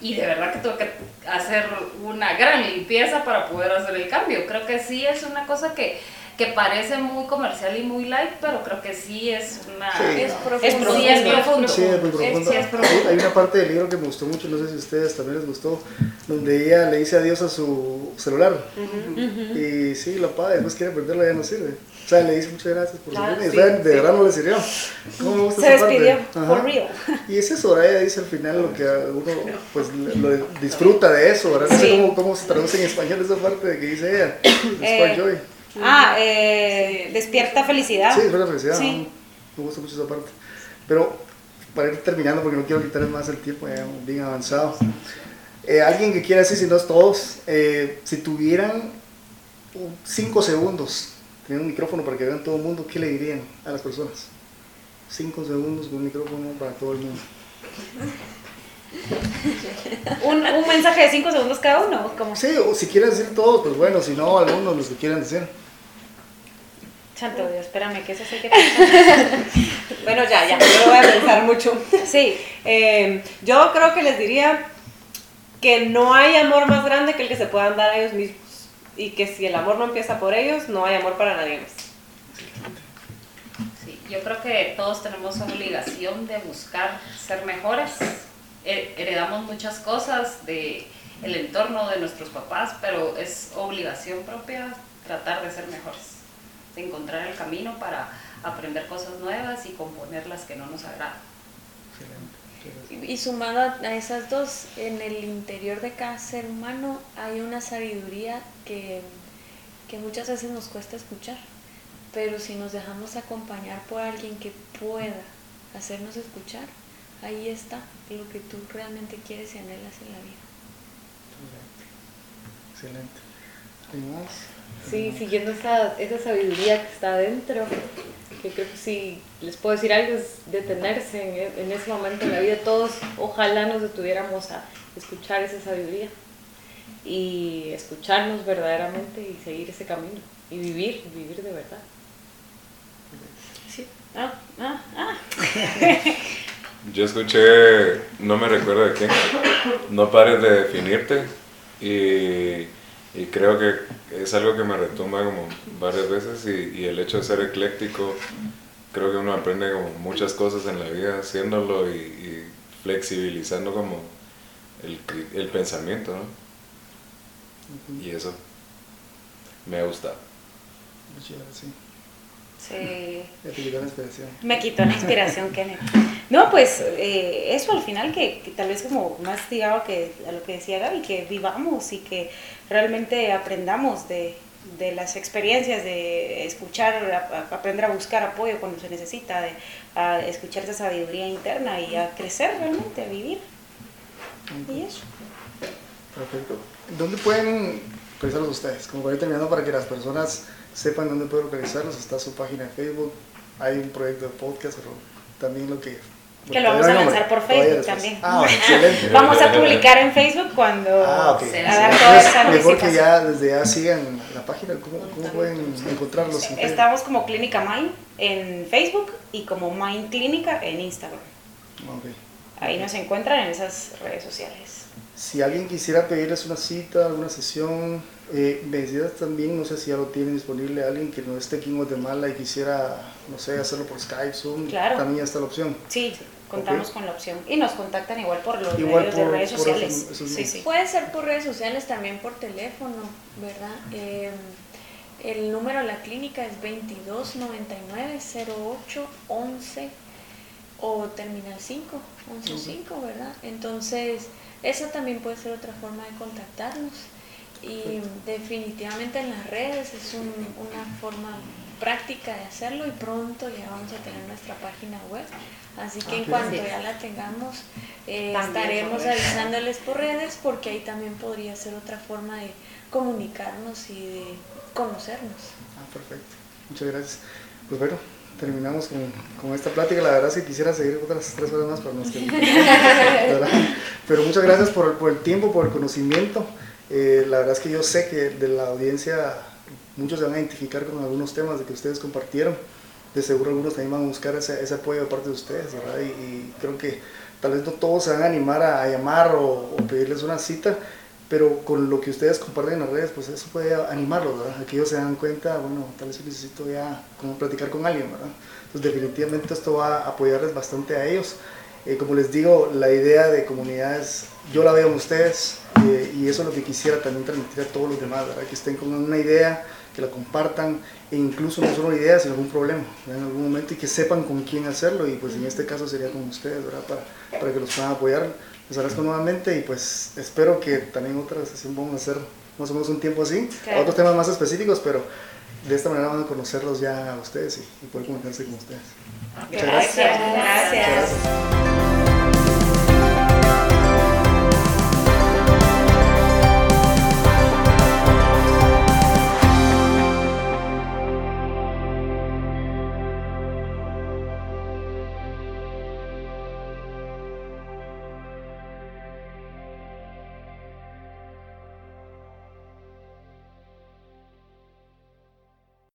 Y de verdad que tuve que hacer una gran limpieza para poder hacer el cambio. Creo que sí es una cosa que, que parece muy comercial y muy light, pero creo que sí es una... Sí. Es profundo. Es profundo. Sí, es profundo. Sí, es muy Es- profundo. sí, es profundo. Hay, hay una parte del libro que me gustó mucho, no sé si a ustedes también les gustó, donde ella le dice adiós a su celular. Y sí, lo apaga, después quiere prenderlo, ya no sirve. O sea, le dice muchas gracias por su Ah, vida. Y sí, de sí. verdad no le sirvió. ¿Cómo me gusta Se despidió, for real. Y es eso, ¿verdad? Ella dice al final lo que uno pues, lo disfruta de eso, ¿verdad? No sé cómo, cómo se traduce en español esa parte de que dice ella. Spark Eh, Joy. Ah, eh, despierta felicidad. Sí, la felicidad. Me gusta mucho esa parte. Pero para ir terminando, porque no quiero quitarles más el tiempo, ya bien avanzado. Eh, alguien que quiera decir, si no es todos, eh, si tuvieran 5 segundos, teniendo un micrófono para que vean todo el mundo, ¿qué le dirían a las personas? 5 segundos con un micrófono para todo el mundo. Un, un mensaje de 5 segundos cada uno. Como, Sí, o si quieren decir todos, pues bueno, si no, algunos los que quieran decir. Santo Dios, espérame, que eso sí que. Bueno, ya, ya, yo lo voy a pensar mucho. Sí, Eh, yo creo que les diría que no hay amor más grande que el que se puedan dar a ellos mismos. Y que si el amor no empieza por ellos, no hay amor para nadie más. Sí, yo creo que todos tenemos obligación de buscar ser mejores. He- Heredamos muchas cosas de el entorno de nuestros papás, pero es obligación propia tratar de ser mejores, de encontrar el camino para aprender cosas nuevas y componer las que no nos agradan. Y sumando a a esas dos, en el interior de cada ser humano hay una sabiduría que, que muchas veces nos cuesta escuchar, pero si nos dejamos acompañar por alguien que pueda hacernos escuchar, ahí está lo que tú realmente quieres y anhelas en la vida. Excelente. ¿Alguien más? sí, siguiendo esa, esa sabiduría que está adentro, que creo que si les puedo decir algo es detenerse en, e- en ese momento en la vida. Todos ojalá nos detuviéramos a escuchar esa sabiduría y escucharnos verdaderamente y seguir ese camino y vivir, vivir de verdad. Sí. Ah, ah, ah. Yo escuché, no me recuerdo de quién, no pares de definirte y, y creo que es algo que me retumba como varias veces y, y el hecho de ser ecléctico, creo que uno aprende como muchas cosas en la vida haciéndolo y, y flexibilizando como el, el pensamiento, ¿no? Y eso me ha gustado. Sí. Sí. Te quitó la inspiración. Me quitó la inspiración, Kenneth. No, pues eh, eso al final que, que tal vez como más ligado que a lo que decía Gaby, que vivamos y que realmente aprendamos de, de las experiencias, de escuchar, a- a- aprender a buscar apoyo cuando se necesita, de a escuchar esa sabiduría interna y a crecer realmente, a vivir. Y eso. Perfecto. ¿Dónde pueden localizarlos ustedes? Como ir terminando, para que las personas sepan dónde pueden localizarlos, está su página de Facebook, hay un proyecto de podcast, pero también lo que... Que lo vamos a lanzar por Facebook también. Ah, excelente. Vamos a publicar en Facebook cuando Ah, ok. Se a dar toda Entonces, esa mejor que ya desde ya sigan la página, ¿cómo, cómo pueden encontrarlos? en? Estamos como Clínica Mind en Facebook y como Mind Clínica en Instagram. Ok. Ahí nos encuentran en esas redes sociales. Si alguien quisiera pedirles una cita, alguna sesión, eh, decías también, no sé si ya lo tienen disponible, alguien que no esté aquí en Guatemala y quisiera, no sé, hacerlo por Skype, Zoom, claro. también ya está la opción. Sí, contamos con la opción. Y nos contactan igual por los medios de redes sociales. sí, sí. Puede ser por redes sociales, también por teléfono, ¿verdad? Eh, el número de la clínica es 2299 08 11 o terminal 5, 11 ¿verdad? Entonces, esa también puede ser otra forma de contactarnos. Y definitivamente en las redes es una forma práctica de hacerlo y pronto ya vamos a tener nuestra página web. Así que en cuanto ya la tengamos, eh, estaremos avisándoles por redes porque ahí también podría ser otra forma de comunicarnos y de conocernos. Ah, perfecto. Muchas gracias. Pues bueno, terminamos con, con, esta plática. La verdad, si quisiera seguir otras tres horas más, pero no es que. pero muchas gracias por, por, el tiempo, por el conocimiento. Eh, la verdad es que yo sé que de la audiencia muchos se van a identificar con algunos temas de que ustedes compartieron. De seguro algunos también van a buscar ese, ese apoyo de parte de ustedes, ¿verdad? Y, creo que tal vez no todos se van a animar a, llamar o, o pedirles una cita, pero con lo que ustedes comparten en las redes, pues eso puede animarlos, ¿verdad? A que ellos se dan cuenta, bueno, tal vez necesito ya como platicar con alguien, ¿verdad? Entonces definitivamente esto va a apoyarles bastante a ellos. Eh, como les digo, la idea de comunidades, yo la veo en ustedes eh, y eso es lo que quisiera también transmitir a todos los demás, ¿verdad? Que estén con una idea, que la compartan e incluso no solo ideas, sino algún problema en algún momento y que sepan con quién hacerlo y pues en este caso sería con ustedes, ¿verdad? Para, para que los puedan apoyar les agradezco nuevamente y pues espero que también otra sesión vamos a hacer más o menos un tiempo así, otros temas más específicos, pero de esta manera van a conocerlos ya a ustedes y, poder comunicarse con ustedes. Muchas gracias. gracias.